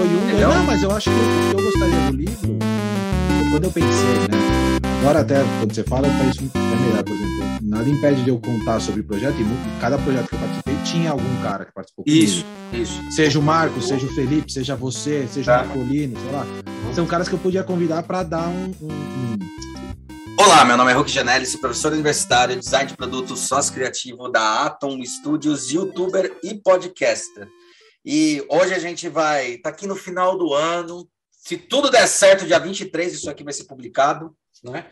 foi um. Não, mas eu acho que o que eu gostaria do livro, quando eu pensei, né? Agora até quando você fala, para isso é melhor, por exemplo. Nada impede de eu contar sobre o projeto, e cada projeto que eu participei tinha algum cara que participou comigo. Isso, isso. Seja o Marcos, seja o Felipe, seja você, seja Tá. o Marcolino, sei lá. São caras que eu podia convidar para dar um, um- um- Olá, meu nome é Hulk Janelli, sou professor universitário, design de produtos, sócio criativo da Atom Studios, youtuber e podcaster. E hoje a gente vai estar aqui no final do ano. Se tudo der certo, dia 23, isso aqui vai ser publicado, né?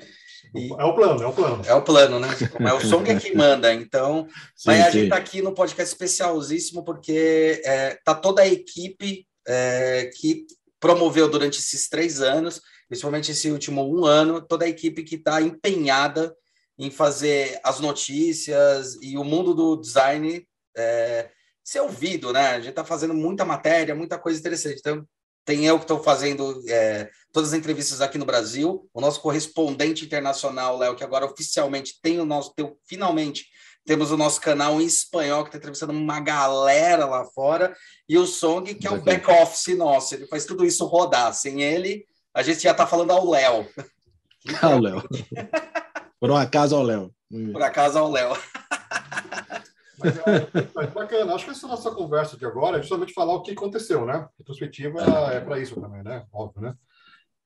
E É o plano, é o plano. é o plano, né? Mas o som é que manda, então. Sim, Mas a gente está aqui no podcast especialzíssimo porque é, tá toda a equipe é, que promoveu durante esses três anos, principalmente esse último um ano, toda a equipe que está empenhada em fazer as notícias e o mundo do design é, ser ouvido, né? A gente está fazendo muita matéria, muita coisa interessante. Então, tem eu que estou fazendo é, todas as entrevistas aqui no Brasil, o nosso correspondente internacional, Léo, que agora oficialmente tem o nosso, tem, finalmente temos o nosso canal em espanhol, que está entrevistando uma galera lá fora, e o Song, que é o back-office nosso, ele faz tudo isso rodar. Sem ele, a gente já está falando ao Léo. Ah, o Léo. Por um acaso, ao Léo. Por acaso, ao Léo. Mas, é, mas bacana. Acho que essa nossa conversa de agora é justamente falar o que aconteceu, né? Retrospectiva é para isso também, né? Óbvio, né?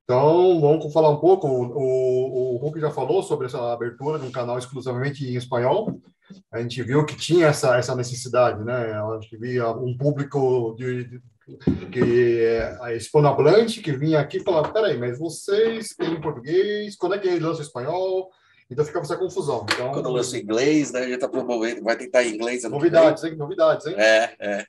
Então, vamos falar um pouco. O, o, Hulk já falou sobre essa abertura de um canal exclusivamente em espanhol. A gente viu que tinha essa, essa necessidade, né? A gente via um público de, de- que é hispanohablante que vinha aqui e falava: peraí, mas vocês têm português? Quando é que lança espanhol? Então ficava essa confusão. Então, Quando eu lanço inglês, né, a gente está promovendo, vai tentar em inglês. novidades, hein? Novidades, hein? É, é.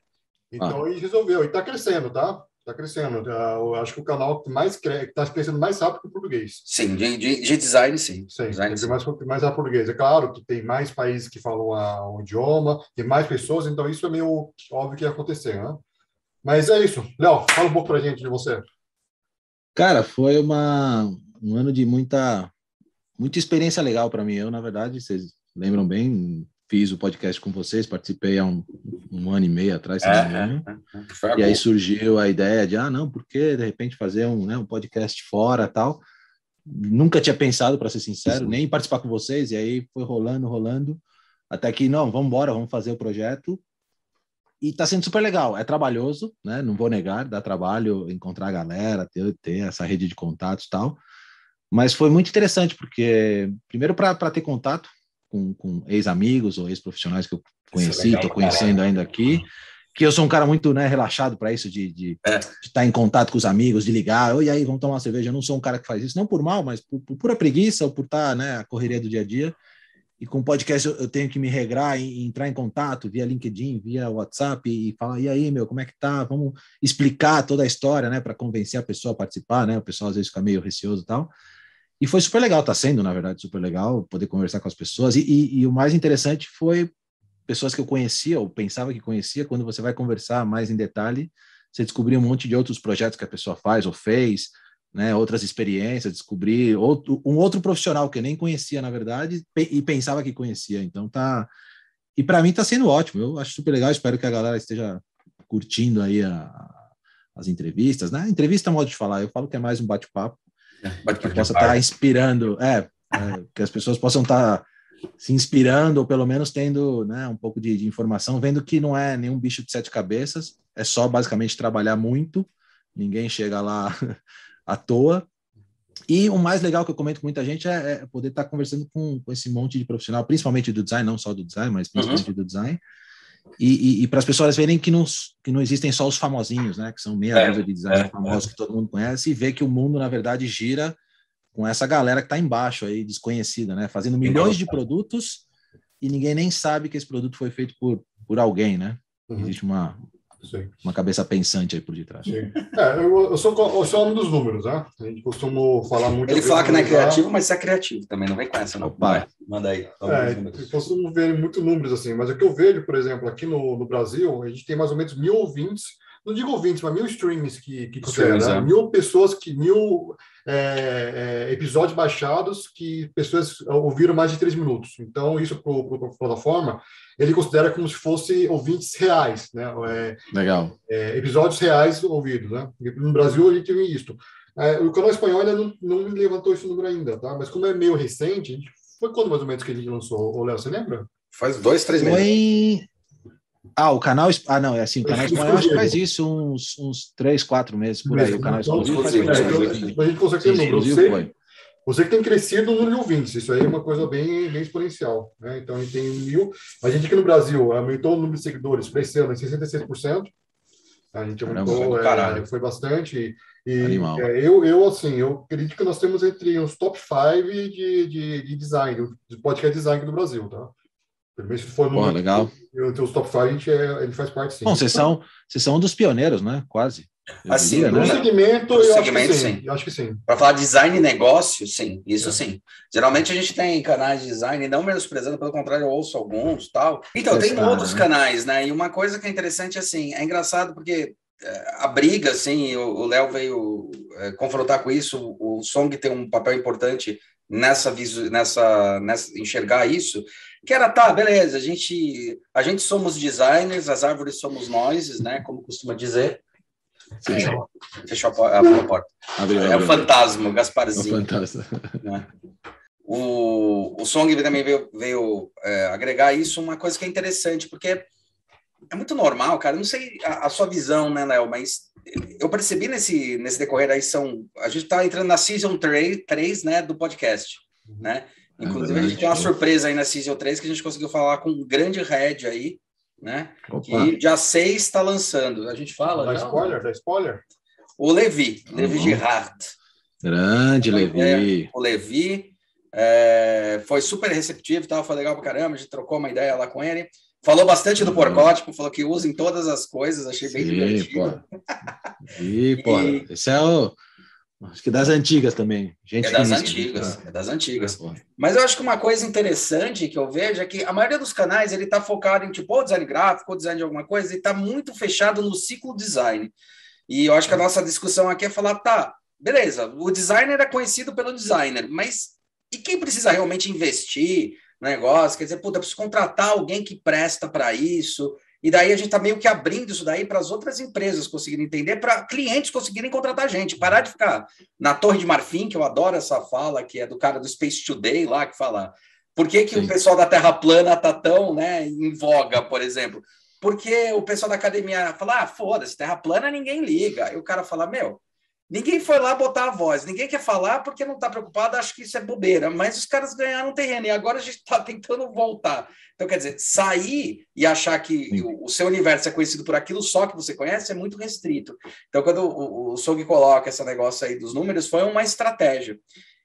Então, e resolveu. E está crescendo, tá? Está crescendo. Ah, Eu acho que o canal que mais cre... está crescendo mais rápido que o português. Sim, de, de, de design, sim. Sim, design, tem mais, mais rápido português. É claro que tem mais países que falam a- o idioma, tem mais pessoas, então isso é meio óbvio que ia acontecer, né? Mas é isso. Léo, fala um pouco pra gente de você. Cara, foi uma, um ano de muita, muita experiência legal para mim. Eu, na verdade, vocês lembram bem, fiz o podcast com vocês, participei há um, um ano e meio atrás. É, é, é. A E aí surgiu a ideia de, ah, não, por que de repente fazer um, né, um podcast fora tal? Nunca tinha pensado, para ser sincero, nem em participar com vocês, e aí foi rolando, rolando, até que, não, vamos embora, vamos fazer o projeto. E tá sendo super legal, é trabalhoso, né? Não vou negar, dá trabalho encontrar a galera, ter, ter essa rede de contatos e tal. Mas foi muito interessante, porque, primeiro, para ter contato com, com ex-amigos ou ex-profissionais que eu conheci, legal estou pra conhecendo ainda aqui, que eu sou um cara muito né, relaxado para isso, de, de, É. de estar em contato com os amigos, de ligar, oi, aí, vamos tomar uma cerveja. Eu não sou um cara que faz isso, não por mal, mas por, por pura preguiça ou por estar, né, a correria do dia a dia. E com podcast eu, eu tenho que me regrar e entrar em contato via LinkedIn, via WhatsApp e falar, e aí, meu, como é que tá? Vamos explicar toda a história, né, para convencer a pessoa a participar, né? O pessoal às vezes fica meio receoso e tal. E foi super legal, tá sendo, na verdade, super legal poder conversar com as pessoas. E, e, e o mais interessante foi pessoas que eu conhecia ou pensava que conhecia, quando você vai conversar mais em detalhe, você descobrir um monte de outros projetos que a pessoa faz ou fez, né, outras experiências, descobrir outro, um outro profissional que eu nem conhecia, na verdade, e pensava que conhecia. Então tá. E para mim tá sendo ótimo. Eu acho super legal. Espero que a galera esteja curtindo aí a- as entrevistas, né? Entrevista é um modo de falar. Eu falo que é mais um bate-papo Bate que possa estar inspirando, é, é, que as pessoas possam estar se inspirando ou pelo menos tendo né, um pouco de, de informação, vendo que não é nenhum bicho de sete cabeças, é só basicamente trabalhar muito, ninguém chega lá à toa. E o mais legal que eu comento com muita gente é, é poder estar conversando com, com esse monte de profissional, principalmente do design, não só do design, mas principalmente do design, e, e, e para as pessoas verem que não, que não existem só os famosinhos, né? Que são meia É, dúzia de designers é, famosos que todo mundo conhece, e ver que o mundo, na verdade, gira com essa galera que está embaixo aí, desconhecida, né? Fazendo milhões de produtos e ninguém nem sabe que esse produto foi feito por, por alguém, né? Uhum. Existe uma, Sim. uma cabeça pensante aí por detrás. Sim. É, eu, eu, sou, eu sou homem dos números, né? A gente costuma falar muito. Ele fala que não é analisar- criativo, mas você é criativo também, não vem com essa, não. Opa. Manda aí. É, eu costumo ver muito números assim, mas o que eu vejo, por exemplo, aqui no, no Brasil, a gente tem mais ou menos mil ouvintes não digo ouvintes, mas mil streams que, que considera, né? É. mil pessoas que, mil é, é, episódios baixados que pessoas ouviram mais de três minutos. Então, isso para a plataforma, ele considera como se fosse ouvintes reais, né? É, Legal. É, episódios reais ouvidos, né? No Brasil, a gente tem isso. É, o canal espanhol ainda não, não levantou esse número ainda, tá? Mas como é meio recente, foi quando mais ou menos que a gente lançou, Léo, você lembra? Faz dois, três meses. Foi ah, o canal. Ah, não, é assim, o canal espanhol acho que faz isso uns, uns três, quatro meses por aí. O canal exclusivo faz isso. A gente consegue ter número. Você, você que tem crescido no número de ouvintes, isso aí é uma coisa bem, bem exponencial. Né? Então, a gente tem mil. A gente aqui no Brasil aumentou o número de seguidores para esse ano em 66%. A gente aumentou, é, foi bastante. E é, eu, eu, assim, eu acredito que nós temos entre os top 5 de, de, de design, de podcast design do Brasil, tá? Primeiro, se for no Pô, legal. os top 5, a gente é, ele faz parte sim. Bom, vocês são, vocês são um dos pioneiros, né? Quase. Assim, diria, no né? segmento, eu segmento, acho sim. sim. Eu acho que sim. Para falar design e negócio, sim, isso é. sim. Geralmente a gente tem canais de design, não menosprezando, pelo contrário, eu ouço alguns tal. Então, tem outros né? canais, né? E uma coisa que é interessante, assim, é engraçado porque é, a briga, assim, o Léo veio é, confrontar com isso, o Song tem um papel importante nessa, nessa, nessa enxergar isso, que era, tá, beleza, a gente, a gente somos designers, as árvores somos nós, né, como costuma dizer. Fechou, fechou a, a, porta. Abriu, é abriu, o fantasma, o Gasparzinho. É o fantasma. Né? O, o Song também veio, veio é, agregar isso, uma coisa que é interessante, porque é muito normal, cara, não sei a, a sua visão, né, Léo, mas eu percebi nesse, nesse decorrer aí, são, a gente está entrando na Season 3, 3 né, do podcast, né? É Inclusive, é a gente tem uma surpresa aí na Season 3 que a gente conseguiu falar com um grande head aí, né? Opa. Que dia 6 está lançando. A gente fala. Dá spoiler, dá spoiler. O Levi, uhum. Levi Girard. Grande então, Levi. É, o Levi é, foi super receptivo, tal, foi legal pra caramba, a gente trocou uma ideia lá com ele. Falou bastante do uhum. porcótipo, falou que usa em todas as coisas, achei bem Sim, divertido. Pô. E, pô, esse é o Acho que das antigas também. Gente é das antigas, é das antigas. É, Mas eu acho que uma coisa interessante que eu vejo é que a maioria dos canais ele está focado em tipo ou design gráfico, ou design de alguma coisa, e está muito fechado no ciclo design. E eu acho que a nossa discussão aqui é falar, tá, beleza, o designer é conhecido pelo designer, mas e quem precisa realmente investir no negócio? Quer dizer, puta, preciso contratar alguém que presta para isso, e daí a gente está meio que abrindo isso daí para as outras empresas conseguirem entender, para clientes conseguirem contratar a gente, parar de ficar na Torre de Marfim, que eu adoro essa fala, que é do cara do Space Today lá, que fala por que, que o pessoal da Terra plana está tão né, em voga, por exemplo? Porque o pessoal da academia fala, ah, foda-se, Terra plana ninguém liga. E o cara fala, meu, Ninguém foi lá botar a voz, ninguém quer falar porque não está preocupado, acho que isso é bobeira, mas os caras ganharam terreno e agora a gente está tentando voltar. Então, quer dizer, sair e achar que o, o, seu universo é conhecido por aquilo só que você conhece é muito restrito. Então, quando o, o Sog coloca esse negócio aí dos números, foi uma estratégia.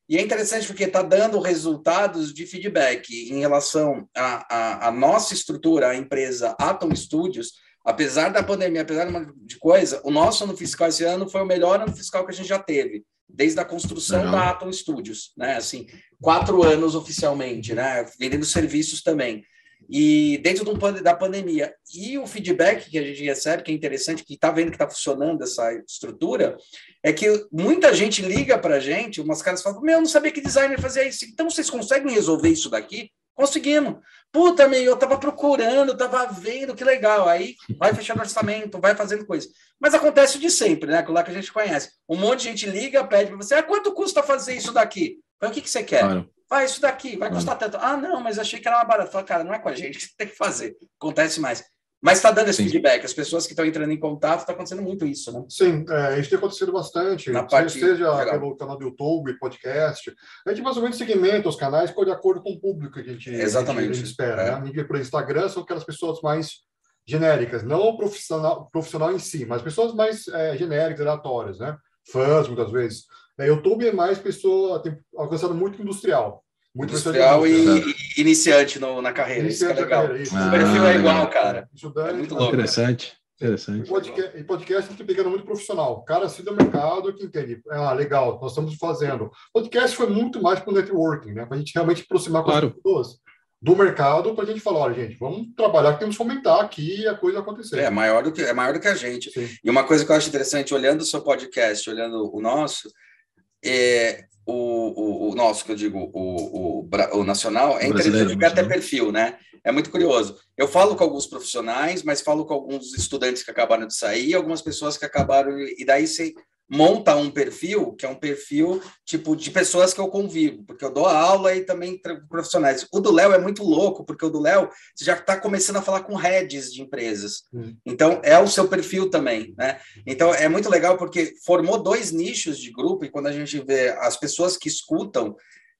E é interessante porque está dando resultados de feedback em relação à nossa estrutura, a empresa Atom Studios, apesar da pandemia, apesar de coisa, o nosso ano fiscal esse ano foi o melhor ano fiscal que a gente já teve, desde a construção uhum. da Atom Studios, né? Assim, quatro anos oficialmente, né? Vendendo serviços também. E dentro do, da pandemia. E o feedback que a gente recebe, que é interessante, que está vendo que está funcionando essa estrutura, é que muita gente liga para a gente, umas caras falam: Meu, eu não sabia que designer fazia isso. Então, vocês conseguem resolver isso daqui? Conseguimos. Puta, meu, eu tava procurando, tava vendo, que legal. Aí vai fechando orçamento, vai fazendo coisa. Mas acontece de sempre, né? Aquilo lá que a gente conhece. Um monte de gente liga, pede para você, ah, quanto custa fazer isso daqui? Fala, o que, que você quer? Claro. Vai, isso daqui, vai custar tanto. Ah, não, mas achei que era mais barato. Fala, cara, não é com a gente que você tem que fazer. Acontece mais. Mas está dando esse Sim. feedback, as pessoas que estão entrando em contato, está acontecendo muito isso, né? Sim, é, isso tem acontecido bastante. Na parte, seja legal. pelo canal do YouTube, podcast. A gente mais ou menos segmenta os canais de acordo com o público que a gente, Exatamente. A gente espera. É. Né? Por Instagram são aquelas pessoas mais genéricas, não profissional, profissional em si, mas pessoas mais é, genéricas, aleatórias, né? Fãs, muitas vezes. É, YouTube é mais pessoa, tem alcançado muito industrial. Muito industrial e, e, iniciante no, na carreira. Iniciante isso é legal. Carreira, isso. o perfil ah, é igual, cara. Isso é muito louco. Interessante. Interessante. Em podcast, em podcast tem pegando muito profissional. O cara assim do mercado que entende. Ah, legal, nós estamos fazendo. Podcast foi muito mais para o networking, né? Para a gente realmente aproximar com claro. as pessoas. do mercado para a gente falar, olha, gente, vamos trabalhar, temos que fomentar aqui a coisa acontecer. É maior do que, é maior do que a gente. Sim. E uma coisa que eu acho interessante, olhando o seu podcast, olhando o nosso, é, o, o, o nosso, que eu digo, o, o, o nacional, é interessante ver até perfil, né? É muito curioso. Eu falo com alguns profissionais, mas falo com alguns estudantes que acabaram de sair, algumas pessoas que acabaram, e daí você monta um perfil, que é um perfil tipo de pessoas que eu convivo, porque eu dou aula e também profissionais. O do Léo é muito louco, porque o do Léo já está começando a falar com heads de empresas. Hum. Então, é o seu perfil também, né? Então, é muito legal porque formou dois nichos de grupo e quando a gente vê as pessoas que escutam,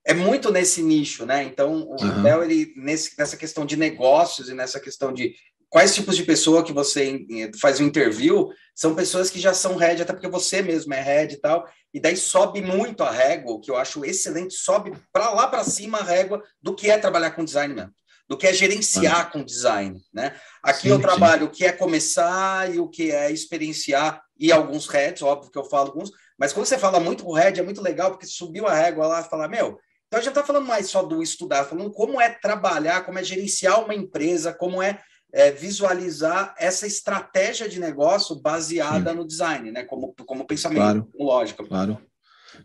é muito nesse nicho, né? Então, o uhum. Léo, ele, nesse, nessa questão de negócios e nessa questão de quais tipos de pessoa que você faz um interview são pessoas que já são head, até porque você mesmo é head e tal, e daí sobe muito a régua, que eu acho excelente, sobe para lá para cima a régua do que é trabalhar com design mesmo, do que é gerenciar ah. com design, né? Aqui sim, eu trabalho sim. o que é começar e o que é experienciar, e alguns heads, óbvio que eu falo alguns, mas quando você fala muito com head, é muito legal, porque subiu a régua lá fala, meu, então a gente não está falando mais só do estudar, falando como é trabalhar, como é gerenciar uma empresa, como é é, visualizar essa estratégia de negócio baseada Sim. no design, né? Como, como pensamento, claro, como lógica. Claro.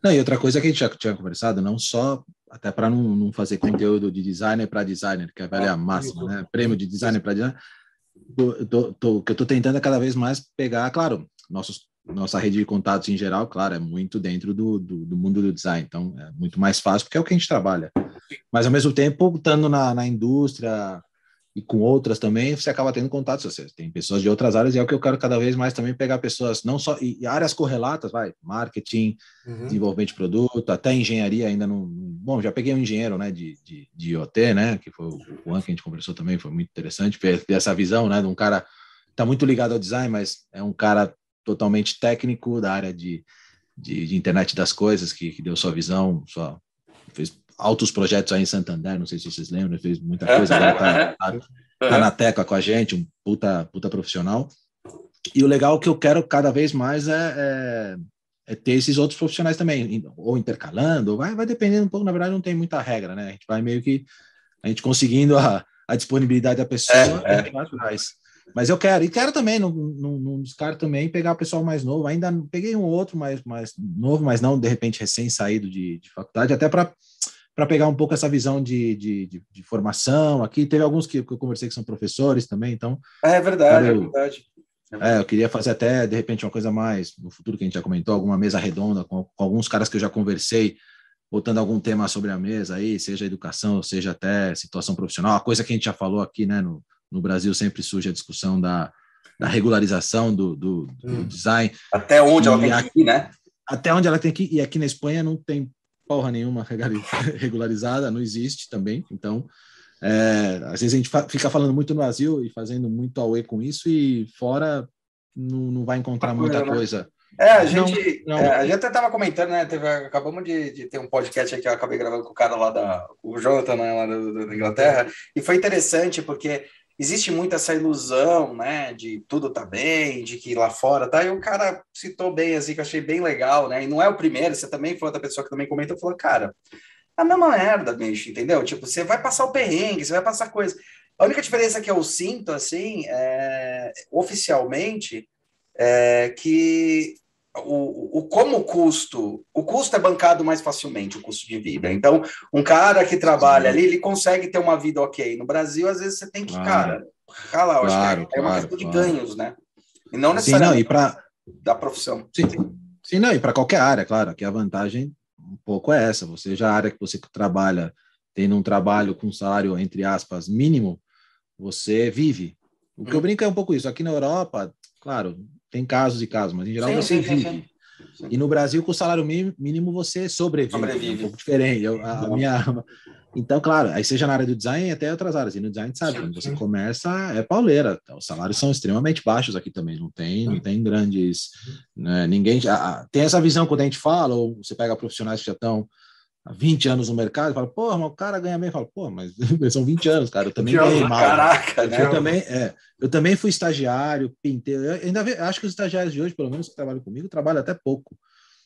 Não, e outra coisa que a gente já tinha conversado, não só até para não, não, fazer conteúdo de designer para designer, que é a velha ah, máxima, né? Prêmio de designer para designer. o que eu estou tentando é cada vez mais pegar, claro, nossos, nossa rede de contatos em geral, claro, é muito dentro do, do, do, mundo do design, então é muito mais fácil, porque é o que a gente trabalha. Mas, ao mesmo tempo, estando na, na indústria, e com outras também, você acaba tendo contatos. Você tem pessoas de outras áreas, e é o que eu quero cada vez mais também pegar pessoas, não só e áreas correlatas, vai, marketing, uhum. desenvolvimento de produto, até engenharia ainda não. Bom, já peguei um engenheiro né, de, de, de IoT, né? Que foi o Juan que a gente conversou também, foi muito interessante ver, essa visão né, de um cara está muito ligado ao design, mas é um cara totalmente técnico da área de, de, de internet das coisas, que, que deu sua visão, sua, fez altos projetos aí em Santander, não sei se vocês lembram, fez muita coisa, agora tá, tá, tá, na teca com a gente, um puta, puta profissional. E o legal que eu quero cada vez mais é, é, é, ter esses outros profissionais também, ou intercalando, vai, vai dependendo um pouco, na verdade não tem muita regra, né? A gente vai meio que, a gente conseguindo a, a disponibilidade da pessoa, é, a gente vai atrás. Mas eu quero, e quero também, não, não, não descarto também pegar o pessoal mais novo. Ainda peguei um outro mais, mais novo, mas não de repente recém saído de, de faculdade, até para para pegar um pouco essa visão de, de, de, de, formação. Aqui teve alguns que, eu conversei que são professores também, então. É verdade, eu, é verdade. É, eu queria fazer até, de repente, uma coisa mais, no futuro que a gente já comentou, alguma mesa redonda com, com alguns caras que eu já conversei, botando algum tema sobre a mesa aí, seja educação, seja até situação profissional, a coisa que a gente já falou aqui, né, no, no Brasil sempre surge a discussão da, da regularização do, do, do hum. design. Até onde ela tem que ir, né? Até onde ela tem que ir, e aqui na Espanha não tem porra nenhuma regularizada, não existe também. Então, é, às vezes a gente fica falando muito no Brasil e fazendo muito auê com isso, e fora não, não vai encontrar muita coisa. É, a gente, não, não. É, a gente até estava comentando, né? Teve, acabamos de, de, ter um podcast aqui, eu acabei gravando com o cara lá da. O Jonathan, né, lá da, da Inglaterra, e foi interessante porque existe muito essa ilusão, né, de tudo tá bem, de que lá fora tá, e o cara citou bem, assim, que eu achei bem legal, né, e não é o primeiro, você também foi outra pessoa que também comentou, falou, cara, é a mesma merda, bicho, entendeu? Tipo, você vai passar o perrengue, você vai passar coisa. A única diferença que eu sinto, assim, é, oficialmente, é que o, o como o custo, o custo é bancado mais facilmente, o custo de vida. Então, um cara que trabalha ali, ele consegue ter uma vida ok. No Brasil, às vezes você tem que, claro. cara, ralar, claro, acho que é, claro, uma questão de ganhos, né? E não necessariamente Sim, não, e pra... da profissão. Sim, Sim não, e para qualquer área, claro, que a vantagem um pouco é essa. Você já a área que você trabalha, tendo um trabalho com salário, entre aspas, mínimo, você vive. O que hum. eu brinco é um pouco isso. Aqui na Europa, claro, tem casos e casos, mas em geral sim, você sim, vive. Sim, e no Brasil, com o salário mínimo, você sobrevive. sobrevive. É um pouco diferente. Eu, a, a minha... Então, claro, aí seja na área do design até outras áreas. E no design, sabe, quando você começa, é pauleira. Então, os salários são extremamente baixos aqui também. Não tem, não tem grandes. Né, ninguém. A, tem essa visão quando a gente fala, ou você pega profissionais que já estão há 20 anos no mercado fala, pô, mas o cara ganha bem. Fala, pô, mas são 20 anos, cara. Eu também ganhei mal. Caraca, né? Eu também, é, eu também fui estagiário, pinteiro. Eu ainda acho que os estagiários de hoje, pelo menos que trabalham comigo, trabalham até pouco.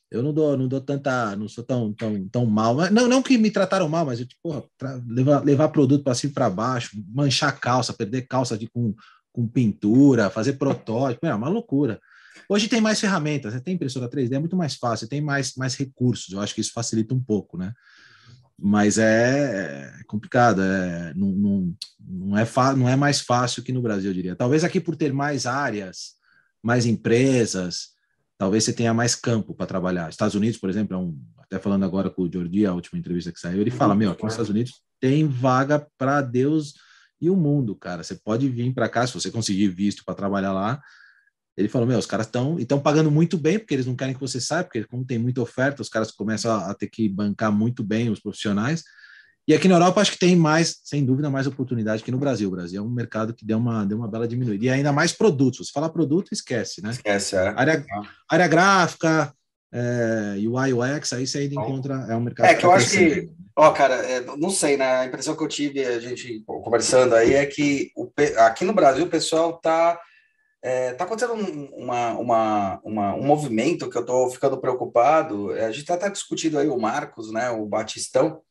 eu não dou, não dou tanta, não sou tão, tão, tão mal. Não, não que me trataram mal, mas eu, tipo, porra, levar, levar produto para cima e para baixo, manchar calça, perder calça de, com, com pintura, fazer protótipo, é uma loucura. Hoje tem mais ferramentas, você tem impressora 3D, é muito mais fácil, tem mais, mais recursos, eu acho que isso facilita um pouco, né? Mas é, é complicado, é, não, não, não, é não é mais fácil que no Brasil, eu diria. Talvez aqui por ter mais áreas, mais empresas, talvez você tenha mais campo para trabalhar. Estados Unidos, por exemplo, é um, até falando agora com o Jordi, a última entrevista que saiu, ele fala: Meu, aqui nos Estados Unidos tem vaga para Deus e o mundo, cara. Você pode vir para cá, se você conseguir visto para trabalhar lá. Ele falou: Meu, os caras estão estão pagando muito bem, porque eles não querem que você saia, porque como tem muita oferta, os caras começam a, a ter que bancar muito bem os profissionais. E aqui na Europa acho que tem mais, sem dúvida, mais oportunidade que no Brasil. O Brasil é um mercado que deu uma, deu uma bela diminuída. E ainda mais produtos. Você fala produto, esquece, né? Esquece, é. Área, área gráfica, é, UI, UX, aí você ainda encontra, é um mercado... É que eu acho que, ó, cara, é, não sei, né? A impressão que eu tive, a gente conversando aí, é que o, aqui no Brasil o pessoal tá... É, tá acontecendo uma, uma, uma, um movimento que eu estou ficando preocupado. A gente está até discutindo aí o Marcos, né, o Batistão,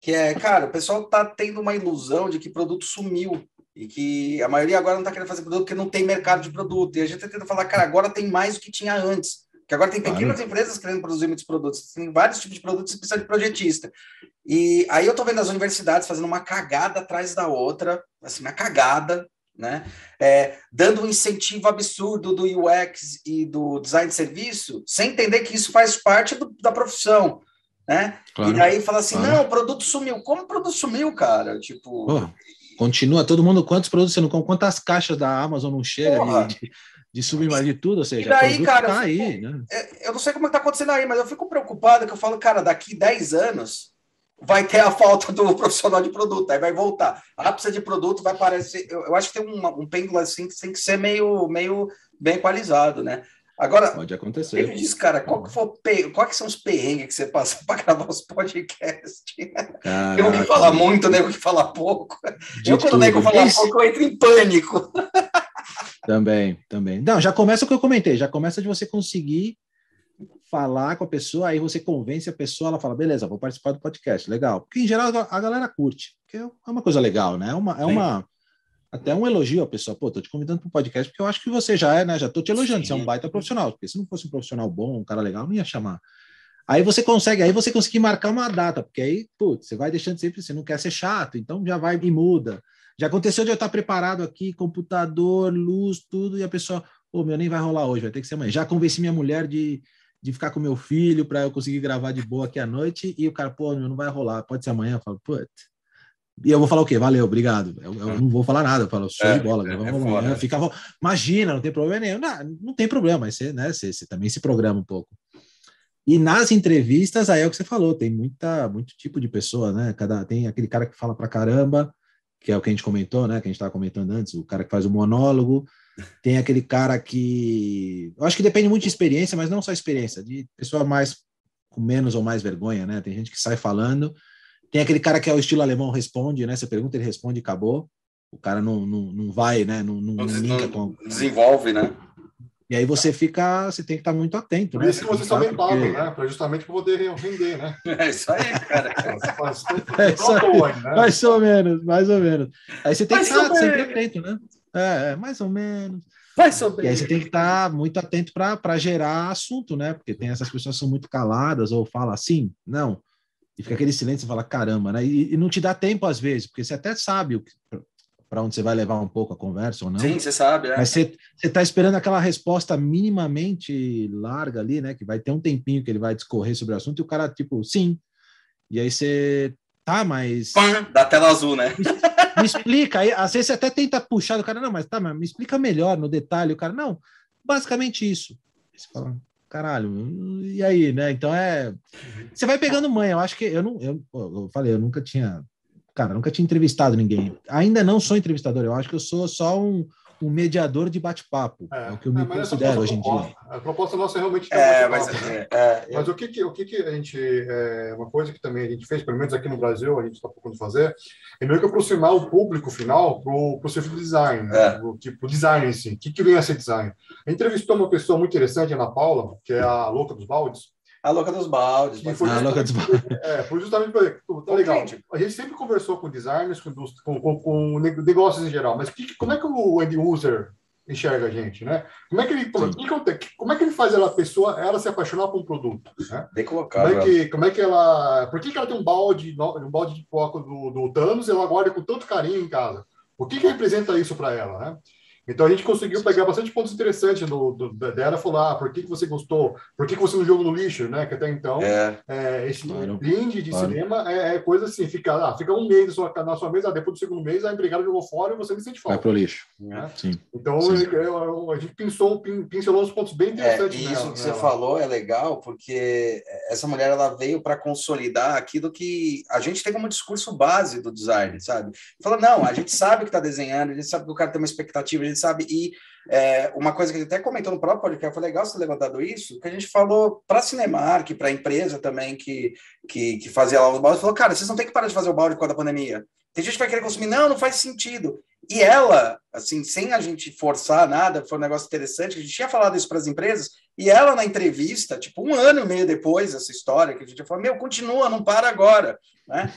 que é, cara, o pessoal tá tendo uma ilusão de que produto sumiu e que a maioria agora não está querendo fazer produto porque não tem mercado de produto. E a gente está tentando falar, cara, agora tem mais do que tinha antes. Que agora tem pequenas claro. empresas querendo produzir muitos produtos, tem vários tipos de produtos, você precisa de projetista. E aí eu estou vendo as universidades fazendo uma cagada atrás da outra, assim, uma cagada, né? É, dando um incentivo absurdo do UX e do design de serviço, sem entender que isso faz parte do, da profissão né? Claro, e aí fala assim, claro. não, o produto sumiu. Como o produto sumiu, cara? Tipo... Continua, todo mundo, quantos produtos você não compra? Quantas caixas da Amazon não chega de, de, de tudo? Ou seja, e daí, cara, tá eu, fico, aí, né? É, eu não sei como é que tá acontecendo aí, mas eu fico preocupado que eu falo, cara, daqui 10 anos vai ter a falta do profissional de produto, aí vai voltar. A precisa de produto, vai parecer. Eu, eu acho que tem um, um pêndulo assim que tem que ser meio, meio bem equalizado, né? Agora, pode acontecer. Me diz, cara, qual que, for, qual que são os perrengues que você passa para gravar os podcasts? Caraca. Eu que fala muito, nego que fala pouco. De eu, quando o nego fala pouco, eu entro em pânico. Também, também. Não, já começa o que eu comentei, já começa de você conseguir falar com a pessoa, aí você convence a pessoa, ela fala, beleza, vou participar do podcast, legal. Porque, em geral, a galera curte, porque é uma coisa legal, né? É uma, é uma, até um elogio à pessoa, pô, tô te convidando para o podcast porque eu acho que você já é, né? Já tô te elogiando, Sim. você é um baita profissional, porque se não fosse um profissional bom, um cara legal, não ia chamar. Aí você consegue, aí você conseguir marcar uma data, porque aí, putz, você vai deixando sempre, você não quer ser chato, então já vai e muda. Já aconteceu de eu estar preparado aqui, computador, luz, tudo, e a pessoa, pô, meu, nem vai rolar hoje, vai ter que ser amanhã. Já convenci minha mulher de, de ficar com meu filho para eu conseguir gravar de boa aqui à noite, e o cara, pô, meu, não vai rolar, pode ser amanhã. Eu falo, putz, e eu vou falar o quê? Valeu, obrigado. Eu, eu não vou falar nada, eu falo, show é, de bola, é, é fica, imagina, não tem problema nenhum. Não, não tem problema, mas você, né, você, você, também se programa um pouco. E nas entrevistas, aí é o que você falou, tem muita, muito tipo de pessoa, né? Cada, tem aquele cara que fala pra caramba, que é o que a gente comentou, né? Que a gente estava comentando antes, o cara que faz o monólogo. Tem aquele cara que. Eu acho que depende muito de experiência, mas não só experiência, de pessoa mais com menos ou mais vergonha, né? Tem gente que sai falando tem aquele cara que é o estilo alemão, responde, né? Você pergunta, ele responde e acabou. O cara não, não, não vai, né? Não, não, não, com... desenvolve, né? E aí você fica, você tem que estar muito atento. Por né? isso que vocês são bem pagos, né? Para justamente poder render, né? É isso aí, cara. é isso aí. Né? Mais ou menos, mais ou menos. Aí você tem mais que estar sempre atento, né? É, é, mais ou menos. Mais ou menos. E aí você tem que estar muito atento para gerar assunto, né? Porque tem essas pessoas que são muito caladas ou falam assim, não e fica aquele silêncio e fala, caramba, né? E, e, não te dá tempo às vezes, porque você até sabe para onde você vai levar um pouco a conversa ou não. Sim, você sabe, é. Mas você está esperando aquela resposta minimamente larga ali, né? Que vai ter um tempinho que ele vai discorrer sobre o assunto e o cara, tipo, sim. E aí você tá, mas. Da tela azul, né? Me, explica. Aí, às vezes você até tenta puxar do cara, não, mas tá, mas me explica melhor no detalhe. O cara, não, basicamente isso. Você fala, caralho, e aí, né? Então é. Você vai pegando manha. Eu acho que eu não. Eu, eu falei, eu nunca tinha. Cara, nunca tinha entrevistado ninguém. Ainda não sou entrevistador, eu acho que eu sou só um, um mediador de bate-papo. É, é, o que eu me é, considero hoje em dia. A proposta nossa é realmente é, mas, é, é, mas o que, que, o que, que a gente. É, uma coisa que também a gente fez, pelo menos aqui no Brasil, a gente está procurando fazer, é meio que aproximar o público final para o serviço de design, né? o tipo design em si. O que, que vem a ser design? A gente entrevistou uma pessoa muito interessante, a Ana Paula, que é a louca dos baldes, A louca dos baldes. Foi a louca dos baldes. É, foi justamente para tá legal. A gente sempre conversou com designers, com, com, com, negócios em geral, mas que, como é que o end user enxerga a gente, né? Como é que ele, como, como é que ele faz ela, a pessoa, ela se apaixonar por um produto? Né? Bem colocado. Como é que, como é que ela, por que, que ela tem um balde, um balde de coco do, do Thanos e ela guarda com tanto carinho em casa? O que, que representa isso para ela, né? Então a gente conseguiu pegar bastante pontos interessantes do, do, dela falar ah, por que, que você gostou, por que, que você não jogou no lixo, né? Que até então é. É, esse claro. brinde de claro. cinema é, é, coisa assim, fica, ah, fica um mês na sua, na sua mesa, depois do segundo mês a empregada jogou fora e você não sente falta. Vai pro lixo. Né? Sim. Então Sim. a gente pensou, pincelou uns pontos bem é, interessantes. isso nela, que você falou é legal, porque essa mulher ela veio para consolidar aquilo que a gente tem como discurso base do design, sabe? Fala, não, a gente sabe que está desenhando, a gente sabe que o cara tem uma expectativa, a gente sabe. E é, uma coisa que a gente até comentou no próprio podcast, foi legal você ter levantado isso, que a gente falou para a Cinemark, para a empresa também que, que, que fazia lá os baldes, falou, cara, vocês não tem que parar de fazer o balde por causa da pandemia. Tem gente que vai querer consumir, não, não faz sentido. E ela, assim, sem a gente forçar nada, foi um negócio interessante, a gente tinha falado isso para as empresas, e ela na entrevista, tipo um ano e meio depois dessa história, que a gente falou, meu, continua, não para agora, né?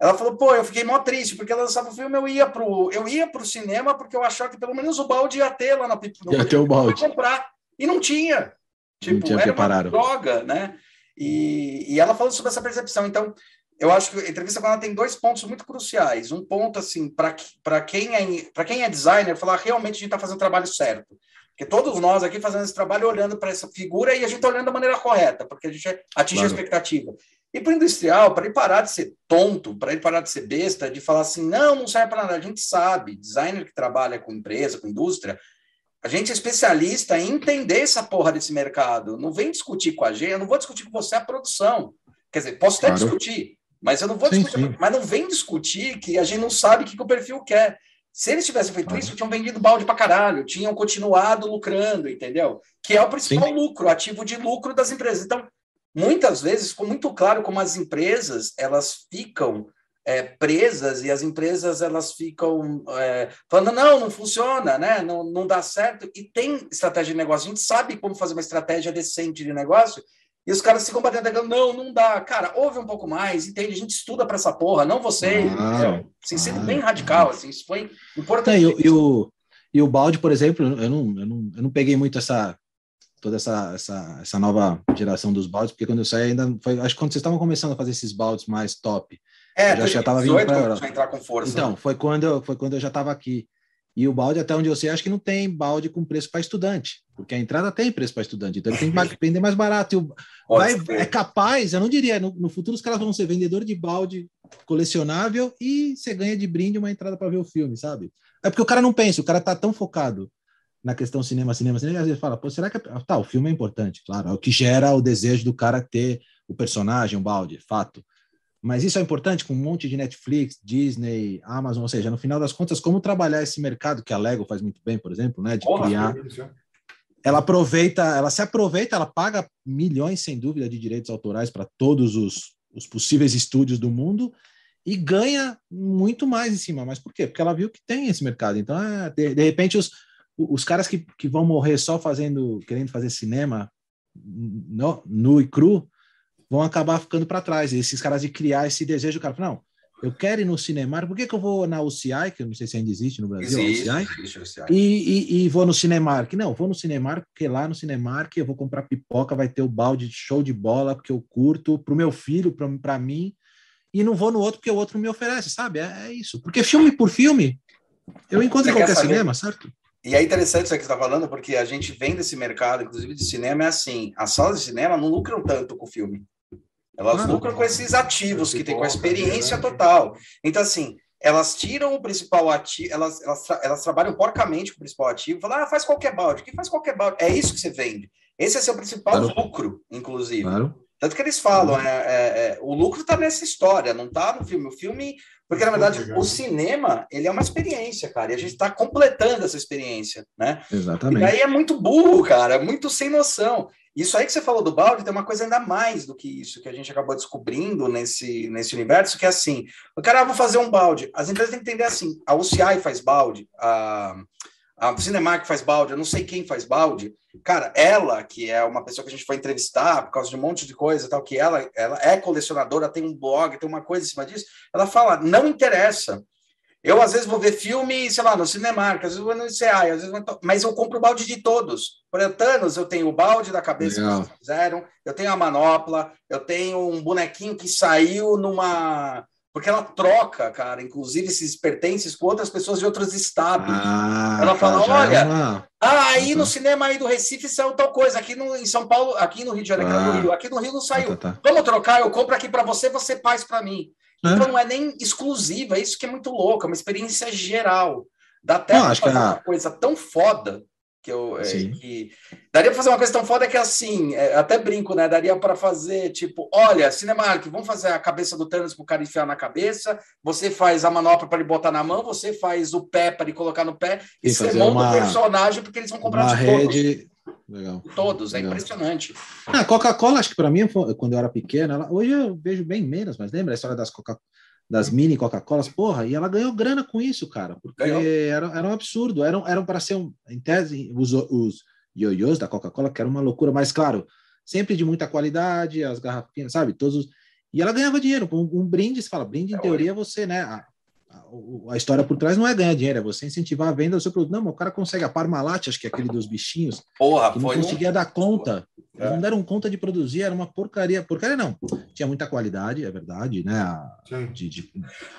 Ela falou, pô, eu fiquei mó triste, porque ela lançava o filme, eu ia pro, eu ia pro cinema porque eu achava que pelo menos o balde ia ter lá na no, Ia ter o balde. comprar. E não tinha. Tipo, não tinha era preparado. uma droga, né? E, e ela falou sobre essa percepção. Então, eu acho que a entrevista com ela tem dois pontos muito cruciais. Um ponto, assim, para quem, é, quem é designer, falar realmente a gente está fazendo o trabalho certo. Porque todos nós aqui fazendo esse trabalho olhando para essa figura e a gente está olhando da maneira correta, porque a gente atinge claro. a expectativa. E para o industrial, para ele parar de ser tonto, para ele parar de ser besta, de falar assim, não, não serve para nada, a gente sabe, designer que trabalha com empresa, com indústria, a gente é especialista em entender essa porra desse mercado. Não vem discutir com a gente, eu não vou discutir com você a produção. Quer dizer, posso até claro. discutir, mas eu não vou sim, discutir. Sim. Mas não vem discutir que a gente não sabe o que, que o perfil quer. Se eles tivessem feito isso, tinham vendido balde para caralho, tinham continuado lucrando, entendeu? Que é o principal sim. lucro, ativo de lucro das empresas. Então, muitas vezes ficou muito claro como as empresas elas ficam é, presas e as empresas elas ficam é, falando não não funciona né? Não, não dá certo. E tem estratégia de negócio. A gente sabe como fazer uma estratégia decente de negócio e os caras ficam batendo falando não não dá. Cara ouve um pouco mais entende? A gente estuda para essa porra não você. Ah, assim, sendo ah, bem radical assim isso foi importante é, e, e, o e o balde por exemplo eu não, eu não eu não peguei muito essa toda essa, essa, essa nova geração dos baldes, porque quando eu saí ainda foi, acho que quando vocês estavam começando a fazer esses baldes mais top, é, eu já estava vindo para entrar com força. Então, né? foi quando eu, foi quando eu já estava aqui. E o balde, até onde eu sei, acho que não tem balde com preço para estudante, porque a entrada tem preço para estudante, então ele tem que vender mais barato. E o, vai, é capaz, eu não diria, no, no, futuro os caras vão ser vendedor de balde colecionável e você ganha de brinde uma entrada para ver o filme, sabe? É porque o cara não pensa, o cara tá tão focado na questão cinema, cinema, cinema, às vezes fala, pô, será que. Tá, o filme é importante, claro, é o que gera o desejo do cara ter o personagem, o balde, fato. Mas isso é importante com um monte de Netflix, Disney, Amazon, ou seja, no final das contas, como trabalhar esse mercado que a Lego faz muito bem, por exemplo, né, de Porra, criar. Ela aproveita, ela se aproveita, ela paga milhões, sem dúvida, de direitos autorais para todos os, os possíveis estúdios do mundo e ganha muito mais em cima. Mas por quê? Porque ela viu que tem esse mercado. Então, é, de, de repente, os, os caras que, que vão morrer só fazendo, querendo fazer cinema no, nu e cru, vão acabar ficando para trás. E esses caras de criar esse desejo, o cara fala, não, eu quero ir no cinema, por que, que eu vou na UCI, que eu não sei se ainda existe no Brasil, existe, UCI, existe, e, e, e, vou no Cinemark? Não, vou no Cinemark, porque lá no Cinemark eu vou comprar pipoca, vai ter o balde de show de bola, porque eu curto, para o meu filho, para mim, e não vou no outro porque o outro me oferece, sabe? É, é isso. Porque filme por filme, eu encontro em qualquer cinema, certo? E é interessante isso que você está falando, porque a gente vem desse mercado, inclusive de cinema, é assim: as salas de cinema não lucram tanto com o filme. Elas lucram com esses ativos que tem, com a experiência total. Então, assim, elas tiram o principal ativo, elas, elas, tra elas trabalham porcamente com o principal ativo, falam, ah, faz qualquer balde. Que faz qualquer balde? É isso que você vende. Esse é seu principal claro. lucro, inclusive. Claro. Tanto que eles falam, é, é, é o lucro está nessa história, não está no filme. O filme porque, na verdade, o cinema, ele é uma experiência, cara, e a gente está completando essa experiência, né? Exatamente. E daí é muito burro, cara, muito sem noção. Isso aí que você falou do balde tem uma coisa ainda mais do que isso, que a gente acabou descobrindo nesse, nesse universo, que é assim, o cara, ah, vou fazer um balde. As empresas têm que entender assim, a UCI faz balde, a, a Cinemark faz balde, eu não sei quem faz balde. Cara, ela, que é uma pessoa que a gente foi entrevistar por causa de um monte de coisa tal, que ela, ela é colecionadora, tem um blog, tem uma coisa em cima disso, ela fala, não interessa. Eu, às vezes, vou ver filme, sei lá, no Cinemark, às vezes vou no ICA, às vezes vou... mas eu compro o balde de todos. Por Thanos, eu tenho o balde da cabeça Legal. que fizeram, eu tenho a manopla, eu tenho um bonequinho que saiu numa porque ela troca, cara, inclusive esses pertences com outras pessoas de outros estados. Ah, ela fala, tá, olha, é ah, aí no cinema aí do Recife saiu tal coisa, aqui no, em São Paulo, aqui no Rio de Janeiro, ah. Rio, aqui no Rio não saiu. Tá, tá. Vamos trocar, eu compro aqui para você, você faz para mim. É. Então não é nem exclusiva, é isso que é muito louco, é uma experiência geral. Dá até não, fazer uma coisa tão foda que eu é, que daria para fazer uma coisa tão foda que assim, é, até brinco, né? Daria para fazer tipo, olha, Cinemark, vamos fazer a cabeça do Thanos para o cara enfiar na cabeça, você faz a manopla para ele botar na mão, você faz o pé para ele colocar no pé e, e você monta uma, o personagem porque eles vão comprar uma rede... Todos. Legal. Todos, é Legal. impressionante. A Coca-Cola, acho que para mim, quando eu era pequena, ela, hoje eu vejo bem menos, mas lembra a história das Coca das mini Coca-Colas, porra, e ela ganhou grana com isso, cara, porque era, era um absurdo, eram, eram para ser, um, em tese, os, os ioiôs da Coca-Cola, que era uma loucura, mas claro, sempre de muita qualidade, as garrafinhas, sabe, todos os... E ela ganhava dinheiro, um, um brinde, você fala, brinde em é teoria você, né, a, história por trás não é ganhar dinheiro, é você incentivar a venda do seu produto. Não, mas o cara consegue a Parmalat, acho que é aquele dos bichinhos, Porra, que não conseguia um... dar conta. É. Não deram conta de produzir, era uma porcaria. Porcaria não. Tinha muita qualidade, é verdade, né? De, de,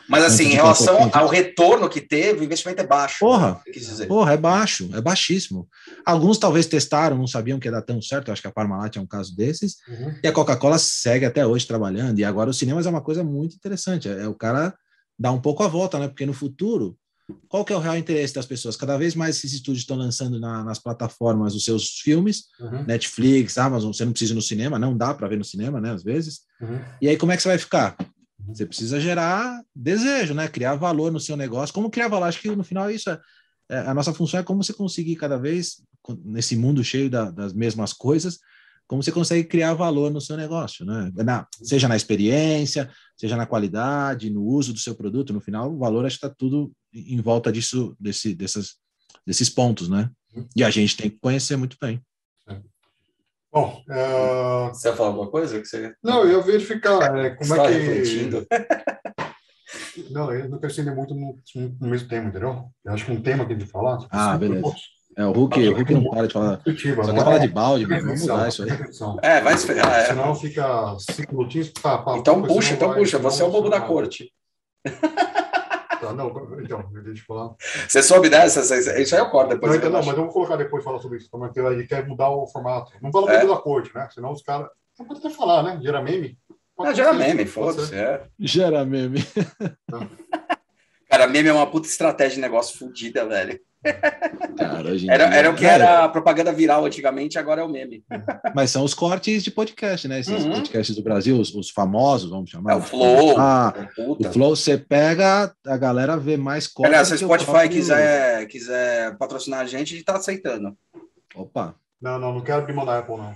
Mas assim, em relação ao retorno que teve, o investimento é baixo. Porra, né? porra, é baixo, é baixíssimo. Alguns talvez testaram, não sabiam que ia dar tão certo. Eu acho que a Parmalat é um caso desses. Uhum. E a Coca-Cola segue até hoje trabalhando. E agora o cinema é uma coisa muito interessante. É, é o cara dar um pouco a volta, né? Porque no futuro qual que é o real interesse das pessoas? Cada vez mais esses estúdios estão lançando na, nas plataformas os seus filmes, uhum. Netflix, Amazon, você não precisa ir no cinema, não dá para ver no cinema, né, às vezes. Uhum. E aí como é que você vai ficar? Uhum. Você precisa gerar desejo, né? Criar valor no seu negócio. Como criar valor? Acho que no final isso é, é a nossa função é como você conseguir cada vez nesse mundo cheio da, das mesmas coisas, como você consegue criar valor no seu negócio, né? Na, seja na experiência, seja na qualidade, no uso do seu produto, no final o valor acho que está tudo em volta disso, desse, dessas, desses pontos, né? E a gente tem que conhecer muito bem. É. Bom, uh... você vai falar alguma coisa? Que você... Não, eu verificar é, como é que... Refletindo. Não, eu não quero estender muito no, no, mesmo tema, entendeu? Eu acho que um tema que a gente falar... Ah, beleza. É, o Hulk, o Hulk não para de falar. Só quer falar de balde, vamos mudar isso aí. É, vai esfriar. É. Senão fica cinco minutinhos. Pá, pá, então puxa, então puxa. Você é o bobo da corte. Tá, não, então, deixa eu falar. Você soube dessa? Isso aí eu corto depois. Não, então, não, mas eu vou colocar depois falar sobre isso, porque ele quer mudar o formato. Não fala é? da corte, né? Senão os caras. Não pode até falar, né? Gera meme. Não, gera meme, foda-se. É. Gera meme. Cara, meme é uma puta estratégia de negócio fodida, velho. Cara, era, era o que era a propaganda viral antigamente, agora é o meme. Mas são os cortes de podcast, né? Esses uhum. podcasts do Brasil, os, os, famosos, vamos chamar. É o Flow. Ah, o Flow, você pega, a galera vê mais cortes. Aliás, se o Spotify próprio... quiser, quiser patrocinar a gente, a gente tá aceitando. Opa. Não, não, não quero abrir mão da Apple, não.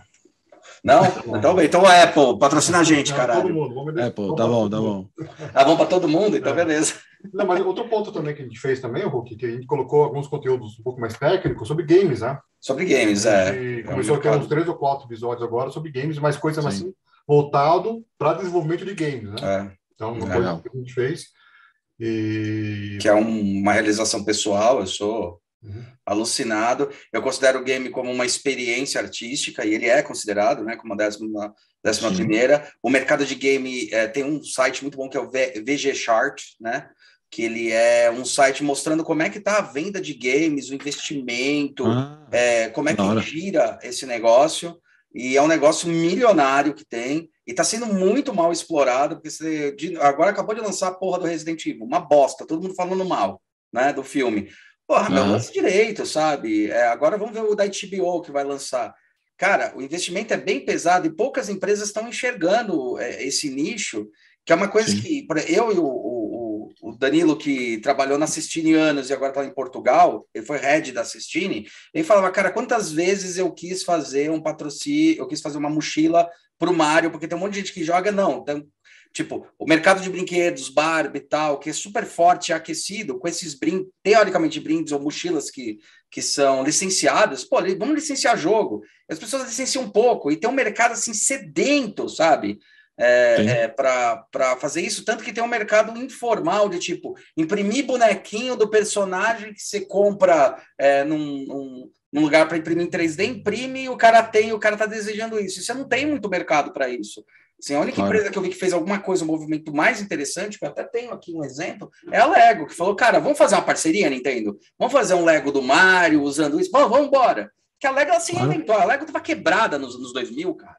Não? Então, então Apple, patrocina a gente, caralho. Mundo. Apple, tá bom, tá bom. Ah, vamos para todo mundo? Então, é. beleza. Não, mas outro ponto também que a gente fez também, Hulk, que a gente colocou alguns conteúdos um pouco mais técnicos sobre games, né? Sobre games, é. E começou a ter uns três ou quatro episódios agora sobre games, mas coisa assim, voltado para desenvolvimento de games, né? É. Então, uma coisa que a gente fez. E... Que é um, uma realização pessoal, eu sou Uhum. Alucinado. Eu considero o game como uma experiência artística, e ele é considerado né, como a décima, décima primeira. O mercado de game é, tem um site muito bom que é o VG Chart, né? Que ele é um site mostrando como é que está a venda de games, o investimento, ah, é, como é que gira esse negócio. E é um negócio milionário que tem, e está sendo muito mal explorado, porque você, agora acabou de lançar a porra do Resident Evil, uma bosta, todo mundo falando mal né, do filme. Porra, meu, uhum. lance direito, sabe? É, agora vamos ver o da HBO que vai lançar. Cara, o investimento é bem pesado e poucas empresas estão enxergando é, esse nicho, que é uma coisa Sim. que eu e o, o, Danilo, que trabalhou na Sistine anos e agora está em Portugal, ele foi head da Sistine, ele falava, cara, quantas vezes eu quis fazer um patrocínio, eu quis fazer uma mochila para o Mário, porque tem um monte de gente que joga, não, tem, Tipo, o mercado de brinquedos, Barbie e tal, que é super forte e aquecido, com esses brindes, teoricamente brindes ou mochilas que, que são licenciadas, pô, vamos licenciar jogo. As pessoas licenciam um pouco, e tem um mercado assim sedento, sabe? É, é, para fazer isso, tanto que tem um mercado informal de tipo imprimir bonequinho do personagem que você compra é, num, num, num lugar para imprimir em 3D, imprime e o cara tem, o cara está desejando isso. E você não tem muito mercado para isso. Assim, a única claro. empresa que eu vi que fez alguma coisa, um movimento mais interessante, que eu até tenho aqui um exemplo, é a Lego, que falou, cara, vamos fazer uma parceria, Nintendo? Vamos fazer um Lego do Mario usando isso? Vamos, vamos embora. Que a Lego, ela se reinventou. A Lego tava quebrada nos anos 2000, cara.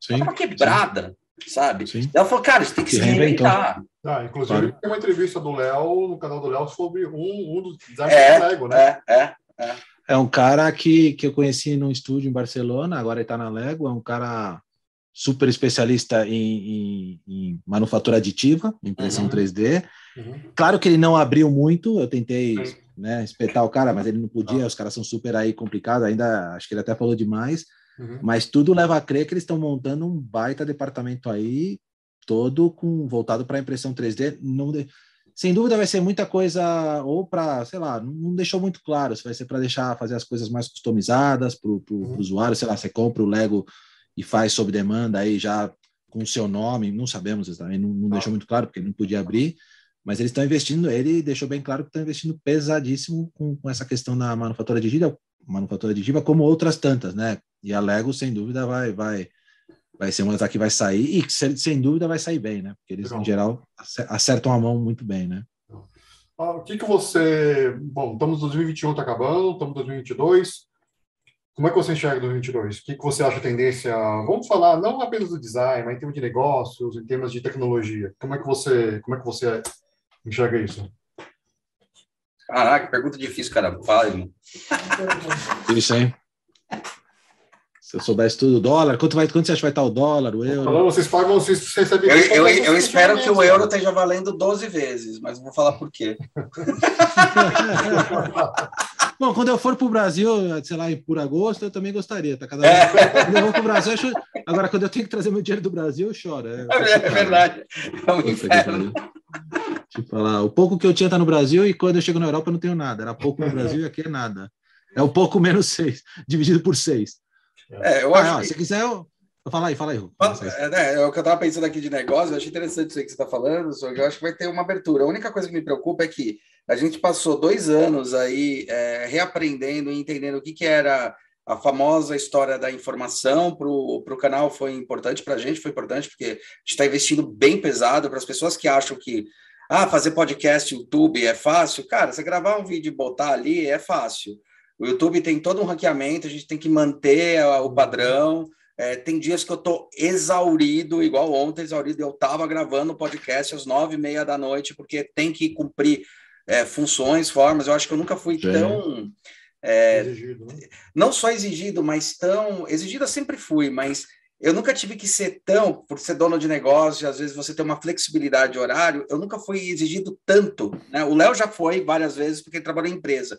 Sim, ela tava quebrada, sim. Sabe? Sim. Ela falou, cara, você tem que se, reinventar. Ah, inclusive, claro. tem uma entrevista do Léo, no canal do Léo, sobre um, um dos designers é, da Lego, né? É, é, é. É um cara que, que eu conheci num estúdio em Barcelona, agora ele está na Lego, é um cara super especialista em, em, em manufatura aditiva, impressão uhum. 3D. Uhum. Claro que ele não abriu muito, eu tentei né, espetar o cara, mas ele não podia, os caras são super aí complicados, ainda acho que ele até falou demais, uhum. mas tudo leva a crer que eles estão montando um baita departamento aí, todo com voltado para impressão 3D. Não de... Sem dúvida vai ser muita coisa, ou para, sei lá, não deixou muito claro, se vai ser para deixar fazer as coisas mais customizadas para o uhum. usuário, sei lá, você compra o Lego e faz sob demanda aí já com o seu nome, não sabemos exatamente, não, não ah. deixou muito claro porque não podia abrir, mas eles estão investindo, ele deixou bem claro que estão investindo pesadíssimo com, com essa questão da manufatura digital, manufatura digital como outras tantas, né? E a Lego sem dúvida vai vai vai ser uma das que vai sair e sem, sem dúvida vai sair bem, né? Porque eles Legal. em geral acertam a mão muito bem, né? Ah, o que que você, bom, estamos 2021 está acabando, estamos 2022. Como é que você enxerga 2022? O que, que você acha a tendência? Vamos falar não apenas do design, mas em termos de negócios, em termos de tecnologia. Como é que você, como é que você enxerga isso? Caraca, pergunta difícil, cara. Fala, irmão. Isso, hein? Se eu soubesse tudo, o dólar, quanto, vai, quanto você acha que vai estar o dólar, o euro? Falando, vocês pagam, vocês recebem. Eu, eu, eu, eu espero que o euro esteja valendo 12 vezes, mas vou falar por quê. Bom, quando eu for para o Brasil, sei lá, por agosto, eu também gostaria. Tá cada vez... É. Quando eu vou para o Brasil, eu agora quando eu tenho que trazer meu dinheiro do Brasil, eu choro. É, é, é verdade. É um inferno. Eu falar. O pouco que eu tinha está no Brasil e quando eu chego na Europa eu não tenho nada. Era pouco no Brasil e aqui é nada. É o pouco menos seis, dividido por seis. É, eu acho. Ah, que... Se quiser, eu... Fala aí, fala aí. É, é, o que eu estava pensando aqui de negócio, eu achei interessante isso aí que você está falando, só que eu acho que vai ter uma abertura. A única coisa que me preocupa é que a gente passou dois anos aí é, reaprendendo e entendendo o que, que era a famosa história da informação para o canal foi importante para a gente, foi importante porque a gente está investindo bem pesado para as pessoas que acham que ah, fazer podcast YouTube é fácil. Cara, você gravar um vídeo e botar ali é fácil. O YouTube tem todo um ranqueamento, a gente tem que manter o padrão. É, tem dias que eu tô exaurido, igual ontem, exaurido. Eu estava gravando o podcast às nove e meia da noite, porque tem que cumprir é, funções, formas. Eu acho que eu nunca fui Sim. tão. É, exigido, né? Não só exigido, mas tão. Exigido eu sempre fui, mas eu nunca tive que ser tão, por ser dono de negócio, às vezes você tem uma flexibilidade de horário, eu nunca fui exigido tanto. Né? O Léo já foi várias vezes porque ele trabalhou em empresa.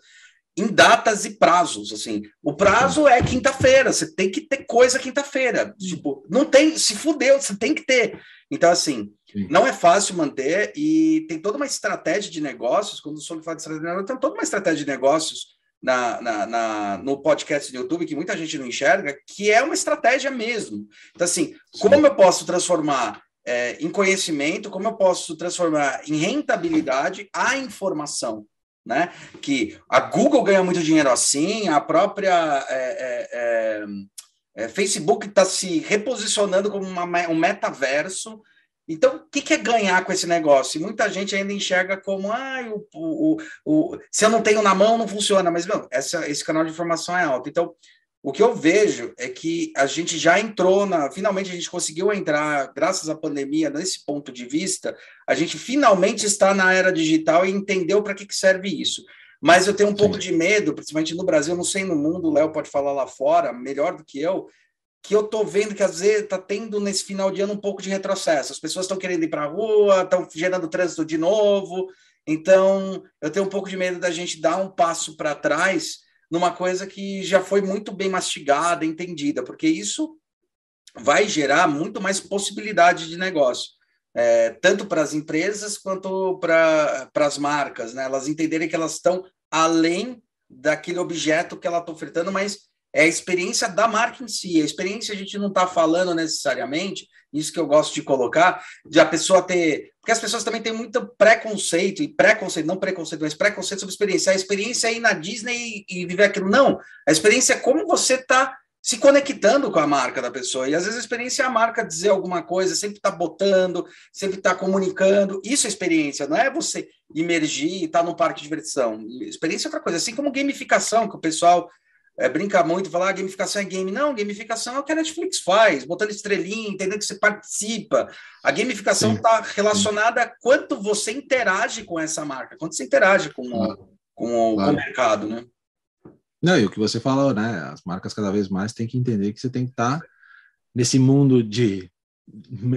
Em datas e prazos, assim. O prazo é quinta-feira, você tem que ter coisa quinta-feira. Tipo, não tem, se fudeu, você tem que ter. Então, assim, Sim. Não é fácil manter e tem toda uma estratégia de negócios. Quando o Solo fala de estratégia de negócios, tem toda uma estratégia de negócios na, na, na, no podcast do YouTube que muita gente não enxerga, que é uma estratégia mesmo. Então, assim, Sim. como eu posso transformar é, em conhecimento, como eu posso transformar em rentabilidade a informação? Né? Que a Google ganha muito dinheiro assim, a própria é, é, é, é Facebook está se reposicionando como uma, um metaverso então, o que, que, é ganhar com esse negócio? E muita gente ainda enxerga como, ah, o, o, o, se eu não tenho na mão, não funciona. Mas, meu, essa, esse canal de informação é alto. Então, o que eu vejo é que a gente já entrou na. Finalmente, a gente conseguiu entrar, graças à pandemia, nesse ponto de vista, a gente finalmente está na era digital e entendeu para que, que serve isso. Mas eu tenho um Sim. pouco de medo, principalmente no Brasil, não sei no mundo, o Léo pode falar lá fora, melhor do que eu, que eu estou vendo que às vezes está tendo nesse final de ano um pouco de retrocesso. As pessoas estão querendo ir para a rua, estão gerando trânsito de novo. Então, eu tenho um pouco de medo da gente dar um passo para trás numa coisa que já foi muito bem mastigada, entendida, porque isso vai gerar muito mais possibilidade de negócio. é, tanto para as empresas quanto para as marcas, né? Elas entenderem que elas estão além daquele objeto que ela está ofertando, mas é a experiência da marca em si. A experiência a gente não está falando necessariamente, isso que eu gosto de colocar, de a pessoa ter. Porque as pessoas também têm muito preconceito, e preconceito, não preconceito, mas preconceito sobre experiência. A experiência é ir na Disney e, e viver aquilo. Não. A experiência é como você está se conectando com a marca da pessoa. E às vezes a experiência é a marca dizer alguma coisa, sempre está botando, sempre está comunicando. Isso é experiência, não é você imergir e estar tá parque de diversão. Experiência é outra coisa. Assim como gamificação, que o pessoal é, brinca muito, fala ah, gamificação é game. Não, gamificação é o que a Netflix faz, botando estrelinha, entendendo que você participa. A gamificação está relacionada a quanto você interage com essa marca, quanto você interage com, o, com, o, claro. com o mercado, né? Não, e o que você falou, né? As marcas cada vez mais têm que entender que você tem que estar tá nesse mundo de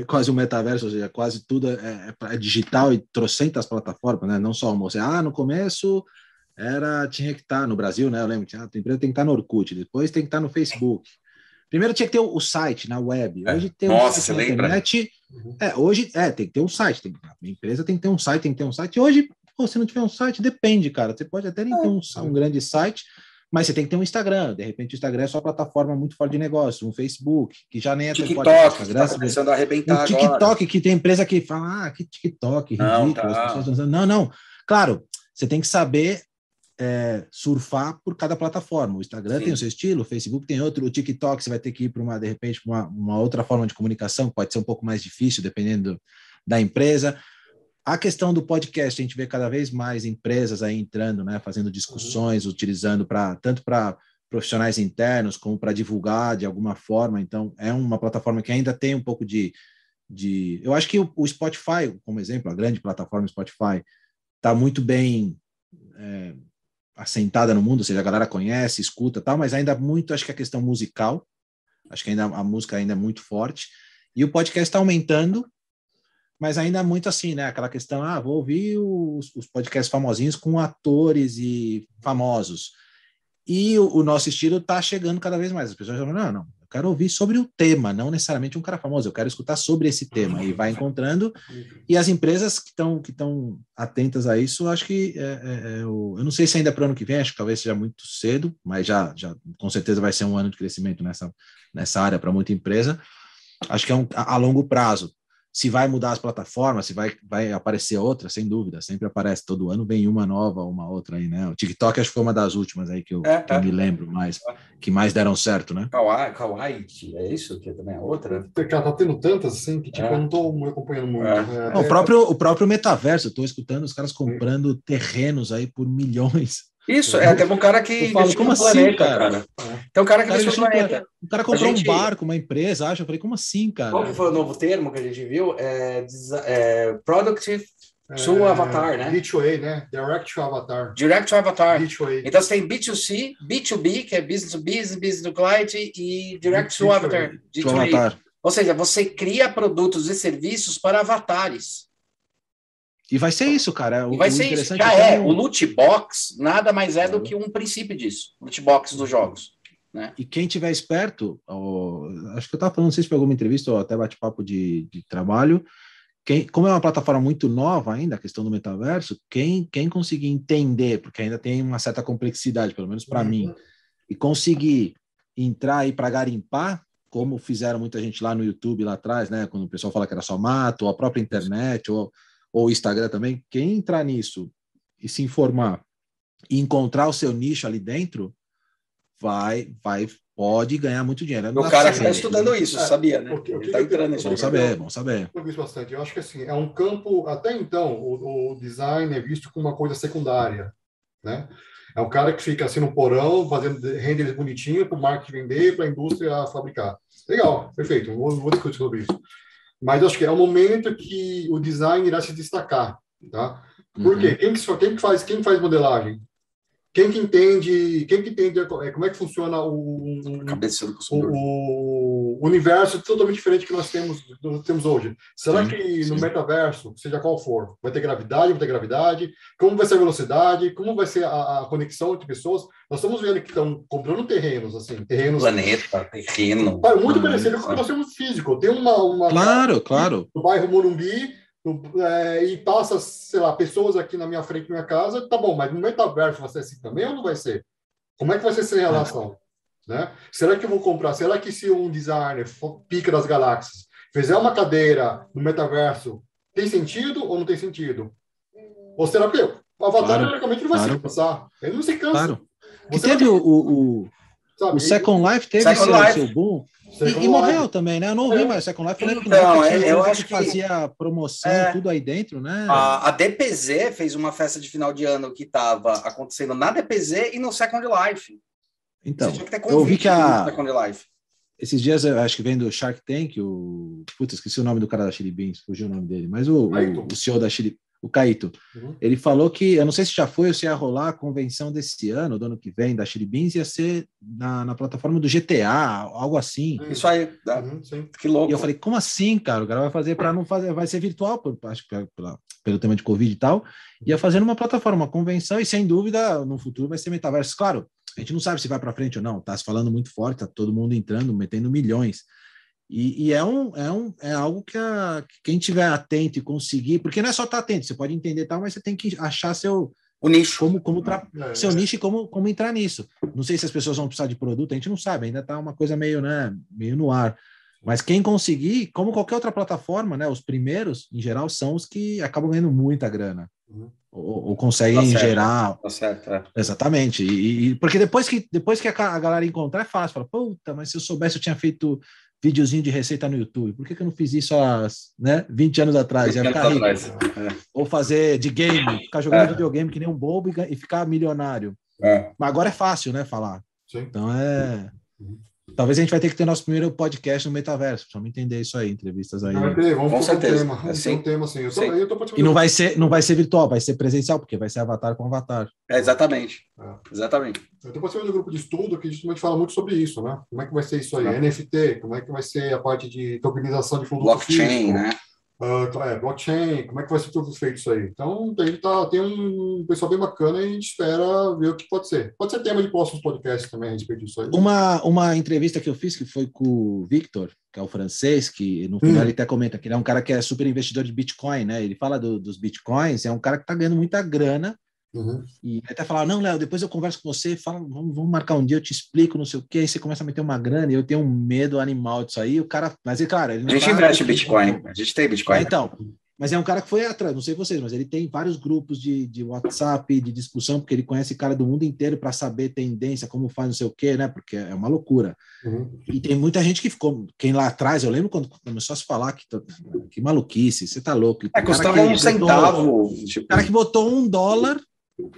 quase um metaverso, ou seja, quase tudo é, é, é digital e trocentas plataformas, né? Não só uma. Você, ah, no começo era tinha que estar tá no Brasil, né? Eu lembro, tinha, a empresa tem que estar tá no Orkut, depois tem que estar no Facebook. Primeiro tinha que ter o, site na web. É. Hoje tem Nossa, um site na internet. Uhum. É, hoje é, tem que ter um site. Tem, a empresa tem que ter um site, tem que ter um site. Hoje, pô, se não tiver um site, depende, cara. Você pode até nem ter um, um grande site, mas você tem que ter um Instagram. De repente, o Instagram é sua plataforma muito forte de negócio, um Facebook, que já nem é TikTok, forte. TikTok, tá começando a arrebentar um TikTok, agora. que tem empresa que fala, ah, que TikTok, ridículo. Não, tá. não, não. Claro, você tem que saber é, surfar por cada plataforma. O Instagram Sim. tem o seu estilo, o Facebook tem outro, o TikTok você vai ter que ir para uma, de repente, uma, uma outra forma de comunicação, pode ser um pouco mais difícil, dependendo da empresa. A questão do podcast, a gente vê cada vez mais empresas aí entrando, né, fazendo discussões, uhum. utilizando para tanto para profissionais internos como para divulgar de alguma forma. Então, é uma plataforma que ainda tem um pouco de. de... Eu acho que o, o Spotify, como exemplo, a grande plataforma Spotify, está muito bem é, assentada no mundo, ou seja, a galera conhece, escuta tal, mas ainda muito, acho que a questão musical, acho que ainda a música ainda é muito forte. E o podcast está aumentando, mas ainda muito assim, né? Aquela questão, ah, vou ouvir os, os podcasts famosinhos com atores e famosos. E o, o nosso estilo está chegando cada vez mais. As pessoas falam, não, não, quero ouvir sobre o tema, não necessariamente um cara famoso, eu quero escutar sobre esse tema. E vai encontrando. E as empresas que estão que atentas a isso, acho que é, é, é, eu não sei se ainda é para o ano que vem, acho que talvez seja muito cedo, mas já, já com certeza vai ser um ano de crescimento nessa, nessa área para muita empresa. Acho que é um, a, a longo prazo se vai mudar as plataformas, se vai, vai aparecer outra, sem dúvida, sempre aparece, todo ano vem uma nova, uma outra aí, né? O TikTok acho que foi uma das últimas aí que eu, é, que é. eu me lembro mais, que mais deram certo, né? Kawaii, Kawaii é isso? Que também é outra? Cara, tá tendo tantas assim que tipo, é. eu não tô acompanhando muito. É. Né? Não, o, próprio, o próprio metaverso, eu tô escutando os caras comprando terrenos aí por milhões. Isso, é, tem um cara que. Falo, como assim, planeta, cara? cara? Tem um cara que investiu no planeta. O cara comprou gente... um barco, uma empresa, acho. Eu falei, como assim, cara? Qual que foi o novo termo que a gente viu? É, é Product to é, Avatar, né? B2A, né? Direct to Avatar. Direct to Avatar. B2A. Então você tem B2C, B2B, que é Business to Business, Business to Client, e Direct to Avatar. To Avatar. Ou seja, você cria produtos e serviços para avatares. E vai ser isso, cara. O, vai ser isso. Já é. é. O loot box nada mais é do que um princípio disso. Loot box dos jogos. Né? E quem tiver esperto, ó, acho que eu estava falando, não sei se foi alguma entrevista ou até bate-papo de, de trabalho. Quem, como é uma plataforma muito nova ainda, a questão do metaverso, quem, quem conseguir entender, porque ainda tem uma certa complexidade, pelo menos para uhum. mim, e conseguir entrar aí para garimpar, como fizeram muita gente lá no YouTube lá atrás, né? Quando o pessoal fala que era só mato, ou a própria internet, ou ou Instagram também, quem entrar nisso e se informar e encontrar o seu nicho ali dentro, vai, vai, pode ganhar muito dinheiro. O cara está estudando isso, é, sabia, né? Porque, Ele está entrando nisso. Bom saber, bom saber. Eu vi bastante. Eu acho que assim, é um campo, até então, o, o design é visto como uma coisa secundária, né? É um cara que fica assim no porão, fazendo renders bonitinho para o marketing vender, para a indústria fabricar. Legal, perfeito. Vou, vou discutir sobre isso. Mas acho que é o momento que o design irá se destacar, tá? Por uhum. quê? Quem que, quem que faz quem faz modelagem? Quem que entende, quem que entende é, como é que funciona o, cabeça do o, o universo totalmente diferente que nós temos, nós temos hoje. Será sim, que sim. no metaverso, seja qual for, vai ter gravidade, vai ter gravidade? Como vai ser a velocidade? Como vai ser a, a conexão entre pessoas? Nós estamos vendo que estão comprando terrenos, assim, terrenos... Planeta, terreno. Muito parecido com o que nós temos físico. Tem uma... uma claro, claro. No bairro Morumbi, é, e passa, sei lá, pessoas aqui na minha frente, na minha casa, tá bom, mas no metaverso vai ser assim também ou não vai ser? Como é que vai ser essa relação? Né? Será que eu vou comprar? Será que se um designer pica das galáxias fizer uma cadeira no metaverso, tem sentido ou não tem sentido? Ou será que o Avatar, claro, não vai claro. se cansar? Ele não se cansa. Claro. Que teve o, o, o, Second Life, teve Second seu, Life. seu boom. E, e, morreu também, né? Eu não ouvi é. mais Second Life. Então, que eu acho que fazia promoção, é, tudo aí dentro, né? A, a, DPZ fez uma festa de final de ano que estava acontecendo na DPZ e no Second Life. Então, eu ouvi que a... Second Life. Esses dias, eu acho que vem do Shark Tank, o... Puta, esqueci o nome do cara da Chili Beans, fugiu o nome dele, mas o, o, o CEO da Chili o Caíto. Uhum. Ele falou que, eu não sei se já foi ou se ia rolar a convenção desse ano, do ano que vem, da Chili Beans, ia ser na, na plataforma do GTA, algo assim. Isso aí, uhum, que louco. E eu falei, como assim, cara? O cara vai fazer para não fazer, vai ser virtual, por, acho que pela, pelo tema de Covid e tal, ia fazer numa plataforma, uma convenção, e sem dúvida, no futuro vai ser metaverso. Claro, a gente não sabe se vai para frente ou não, tá se falando muito forte, tá todo mundo entrando, metendo milhões. E, e, é, um, é, um, é algo que, a, que quem tiver atento e conseguir, porque não é só estar tá atento, você pode entender tal, mas você tem que achar seu o nicho, como, como tra... é, seu é. nicho e como, como entrar nisso. Não sei se as pessoas vão precisar de produto, a gente não sabe, ainda está uma coisa meio, né, meio no ar. Mas quem conseguir, como qualquer outra plataforma, né, os primeiros, em geral, são os que acabam ganhando muita grana. Uhum. Ou, ou, conseguem tá gerar. Tá certo, é. Exatamente. E, e, porque depois que, depois que a, a galera encontrar, é fácil. Fala, puta, mas se eu soubesse, eu tinha feito videozinho de receita no YouTube. Por que, que eu não fiz isso há né, 20 anos atrás? Ia ficar rico. É. Ou fazer de game, ficar jogando é. videogame que nem um bobo e, e ficar milionário. É. Mas agora é fácil, né, falar. Sim. Então é. Uhum. Talvez a gente vai ter que ter nosso primeiro podcast no metaverso, me entender isso aí, entrevistas aí. Vai ter, vamos Com certeza. Um tema, é assim. um tema assim. Eu tô, eu tô e não vai ser, não vai ser virtual, vai ser presencial, porque vai ser avatar com avatar. É, exatamente. É. Exatamente. Eu estou participando de um grupo de estudo que justamente fala muito sobre isso, né? Como é que vai ser isso aí? NFT, como é que vai ser a parte de tokenização de fundos Blockchain, físico, né? Uh, é, blockchain, como é que vai ser tudo feito isso aí? Então, gente tá, tem um pessoal bem bacana e a gente espera ver o que pode ser. Pode ser tema de próximos podcasts também a respeito disso aí. Uma, uma entrevista que eu fiz, que foi com o Victor, que é o francês, que no final hum. ele até comenta que ele é um cara que é super investidor de Bitcoin, né? Ele fala do, dos Bitcoins, é um cara que está ganhando muita grana Uhum. E até falar, não, Léo, depois eu converso com você, fala, vamos, vamos, marcar um dia, eu te explico, não sei o que, aí você começa a meter uma grana, e eu tenho um medo animal disso aí, o cara, mas é claro, ele A gente tá investe em Bitcoin, a gente tem Bitcoin. É, então, mas é um cara que foi atrás, não sei vocês, mas ele tem vários grupos de, de WhatsApp, de discussão, porque ele conhece cara do mundo inteiro para saber tendência, como faz, não sei o quê, né? Porque é uma loucura. Uhum. E tem muita gente que ficou, quem lá atrás, eu lembro quando começou a se falar que, que maluquice, você tá louco. É, custava um centavo. O tipo... cara que botou um dólar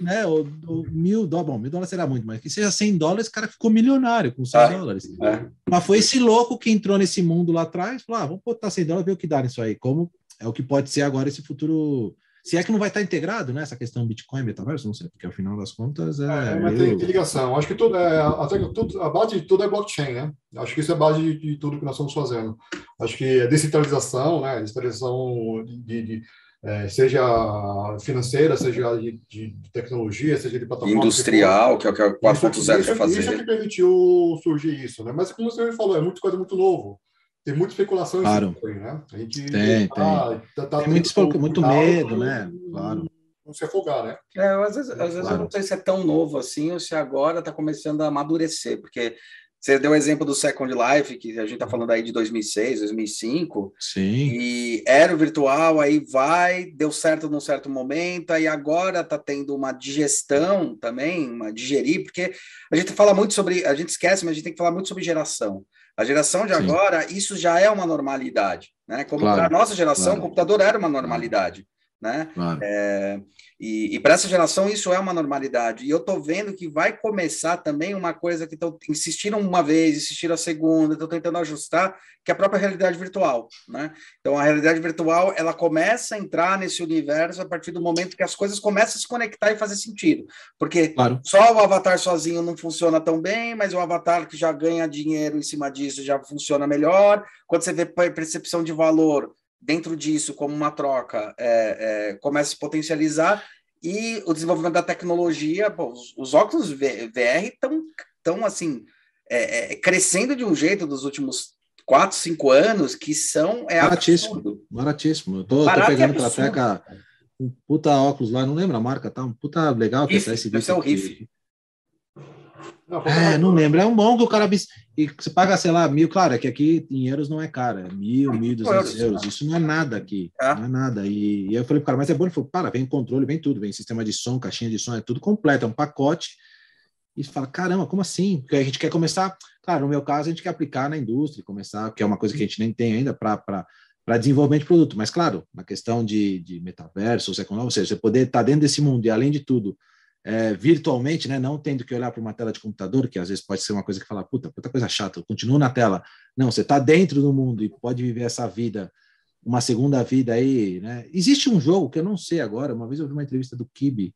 né, ou, ou mil dólares, bom, mil dólares será muito, mas que seja 100 dólares, o cara ficou milionário com 100 é, dólares. É. Mas foi esse louco que entrou nesse mundo lá atrás, falou, ah, vamos botar 100 dólares, ver o que dá nisso aí, como é o que pode ser agora esse futuro, se é que não vai estar integrado, né, essa questão Bitcoin, metaverso, não sei, porque ao final das contas é... é mas meio... tem ligação, acho que tudo, é, até tudo, a base de tudo é blockchain, né, acho que isso é a base de, de tudo que nós estamos fazendo. Acho que a descentralização, né, descentralização de, de é, seja financeira, seja de, de, tecnologia, seja de plataforma. Industrial, que é o que a 4.0 quer fazer. Isso é que permitiu surgir isso, né? Mas como você falou, é muita coisa muito novo. Tem muita especulação claro. aí, né? A gente tem, tá, tem. Tá, tá tem muito, muito medo, né? Claro. Não se afogar, né? É, às vezes, às vezes claro. eu não sei se é tão novo assim ou se agora está começando a amadurecer, porque você deu o exemplo do Second Life, que a gente está falando aí de 2006, 2005. Sim. E era o virtual, aí vai, deu certo num certo momento, aí agora está tendo uma digestão também, uma digerir, porque a gente fala muito sobre, a gente esquece, mas a gente tem que falar muito sobre geração. A geração de Sim. agora, isso já é uma normalidade, né? Como claro, a nossa geração, claro. o computador era uma normalidade. Né? Claro. É, e, e para essa geração isso é uma normalidade. E eu estou vendo que vai começar também uma coisa que estão insistiram uma vez, insistiram a segunda, estão tentando ajustar, que é a própria realidade virtual, né? Então a realidade virtual ela começa a entrar nesse universo a partir do momento que as coisas começam a se conectar e fazer sentido, porque claro. só o avatar sozinho não funciona tão bem, mas o avatar que já ganha dinheiro em cima disso já funciona melhor. Quando você vê percepção de valor dentro disso, como uma troca, é, é, começa a se potencializar e o desenvolvimento da tecnologia, os, os, óculos VR estão tão, assim é, é, crescendo de um jeito dos últimos quatro, cinco anos que são é baratíssimo, absurdo. baratíssimo. Eu tô, tô pegando para peca um puta óculos lá, não lembro a marca, tá? Um puta legal que tá esse vídeo. É o Riff. Não, é, não lembro. É um bom que o cara. E você paga, sei lá, mil. Claro, é que aqui em euros não é caro, é mil, mil duzentos euros. Isso não é nada aqui. É. Não é nada. E, e eu falei pro cara, mas é bom. Ele falou, para, vem controle, vem tudo, vem sistema de som, caixinha de som, é tudo completo, é um pacote. E fala, caramba, como assim? Porque a gente quer começar. Claro, no meu caso, a gente quer aplicar na indústria, começar, que é uma coisa que a gente nem tem ainda para desenvolvimento de produto. Mas, claro, na questão de, de metaverso, ou seja, você poder estar dentro desse mundo e, além de tudo, é, virtualmente, né, não tendo que olhar para uma tela de computador, que às vezes pode ser uma coisa que fala, puta, puta coisa chata, eu continuo na tela. Não, você está dentro do mundo e pode viver essa vida, uma segunda vida aí, né? Existe um jogo que eu não sei agora, uma vez eu vi uma entrevista do Kibi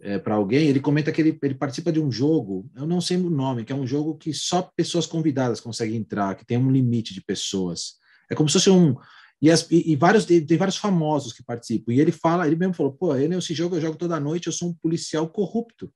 é, para alguém, ele comenta que ele, ele participa de um jogo, eu não sei o nome, que é um jogo que só pessoas convidadas conseguem entrar, que tem um limite de pessoas. É como se fosse um, e, as, e, e, vários, tem vários famosos que participam. E ele fala, ele mesmo falou, pô, eu nesse jogo eu jogo toda noite, eu sou um policial corrupto.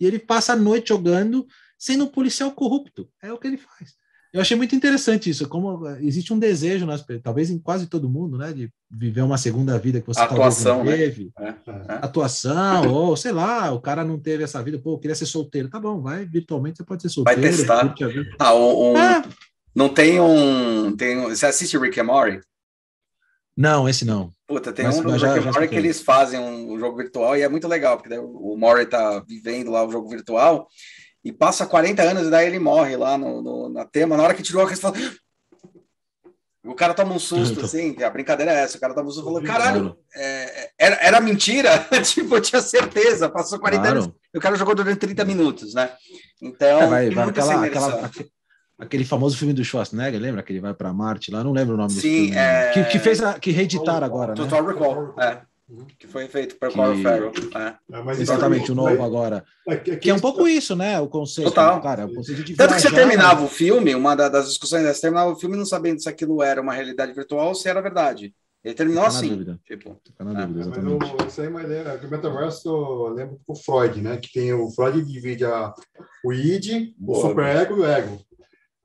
E ele passa a noite jogando sendo um policial corrupto. É o que ele faz. Eu achei muito interessante isso, como existe um desejo, nas, talvez em quase todo mundo, né, de viver uma segunda vida que você atuação, talvez não né? teve. Né? É, é. Atuação, ou sei lá, o cara não teve essa vida, pô, eu queria ser solteiro. Tá bom, vai, virtualmente você pode ser solteiro. Vai testar. Ah, um, um, é. Não tem um, tem um. Você assiste Rick and Morty? Não, esse não. Puta, tem mas, um do já, já que eles fazem um jogo virtual e é muito legal, porque o Mori tá vivendo lá o jogo virtual e passa 40 anos e daí ele morre lá no, no na tema. Na hora que tirou a questão, o cara toma um susto, assim, a brincadeira é essa, o cara toma um susto e falou, caralho, é, era, era mentira? tipo, eu tinha certeza, passou 40 claro. anos, e o cara jogou durante 30 minutos, né? Então, é, vai, vai aquela, aquela, aquele famoso filme do Schwarzenegger, lembra que ele vai para Marte lá? Não lembro o nome Sim, filme. É... Que, que fez a, que reeditaram agora, né? Total Recall, é. Que foi feito por que... Colin Farrell. É. É, Exatamente, o novo agora. É, que, que é um pouco isso, né? O conceito. Total. Cara, o conceito de Tanto que você terminava o filme, uma das discussões, você terminava o filme não sabendo se aquilo era uma realidade virtual ou se era verdade. Ele terminou Fica assim. Dúvida. Tipo, Fica na é. dúvida, exatamente. Mas o, isso aí, mas é, o metaverso, eu lembro com o Freud, né? Que tem o Freud divide a, o id, Boa, o superego e o ego.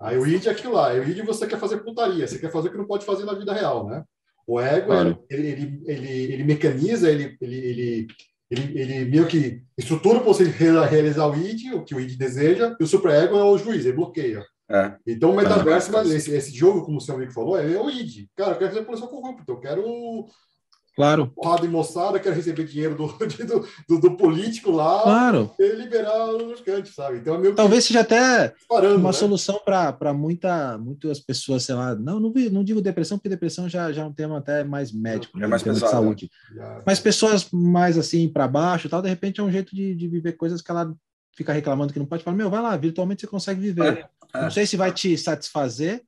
Aí o id é aquilo lá. O id você quer fazer putaria, você quer fazer o que não pode fazer na vida real, né? O ego, claro. ele, ele, ele, ele, mecaniza, ele, ele, ele, ele, ele meio que estrutura para você realizar o id, o que o id deseja, e o superego é o juiz, ele bloqueia. É. Então o metaverso, é. esse, esse jogo, como o seu amigo falou, é o id. Cara, eu quero fazer polícia corrupta, eu quero Claro. Porrada e moçada, quer receber dinheiro do, do, do, do, político lá claro. e liberar os cantos, sabe? Então, é Talvez seja até uma né? solução para muita, muitas pessoas, sei lá, não, não, não digo depressão, porque depressão já, já é um tema até mais médico, é né, mais pesado, de saúde. Né? Mas pessoas mais assim para baixo tal, de repente é um jeito de, de viver coisas que ela fica reclamando que não pode falar, meu, vai lá, virtualmente você consegue viver. É, é. Não sei se vai te satisfazer,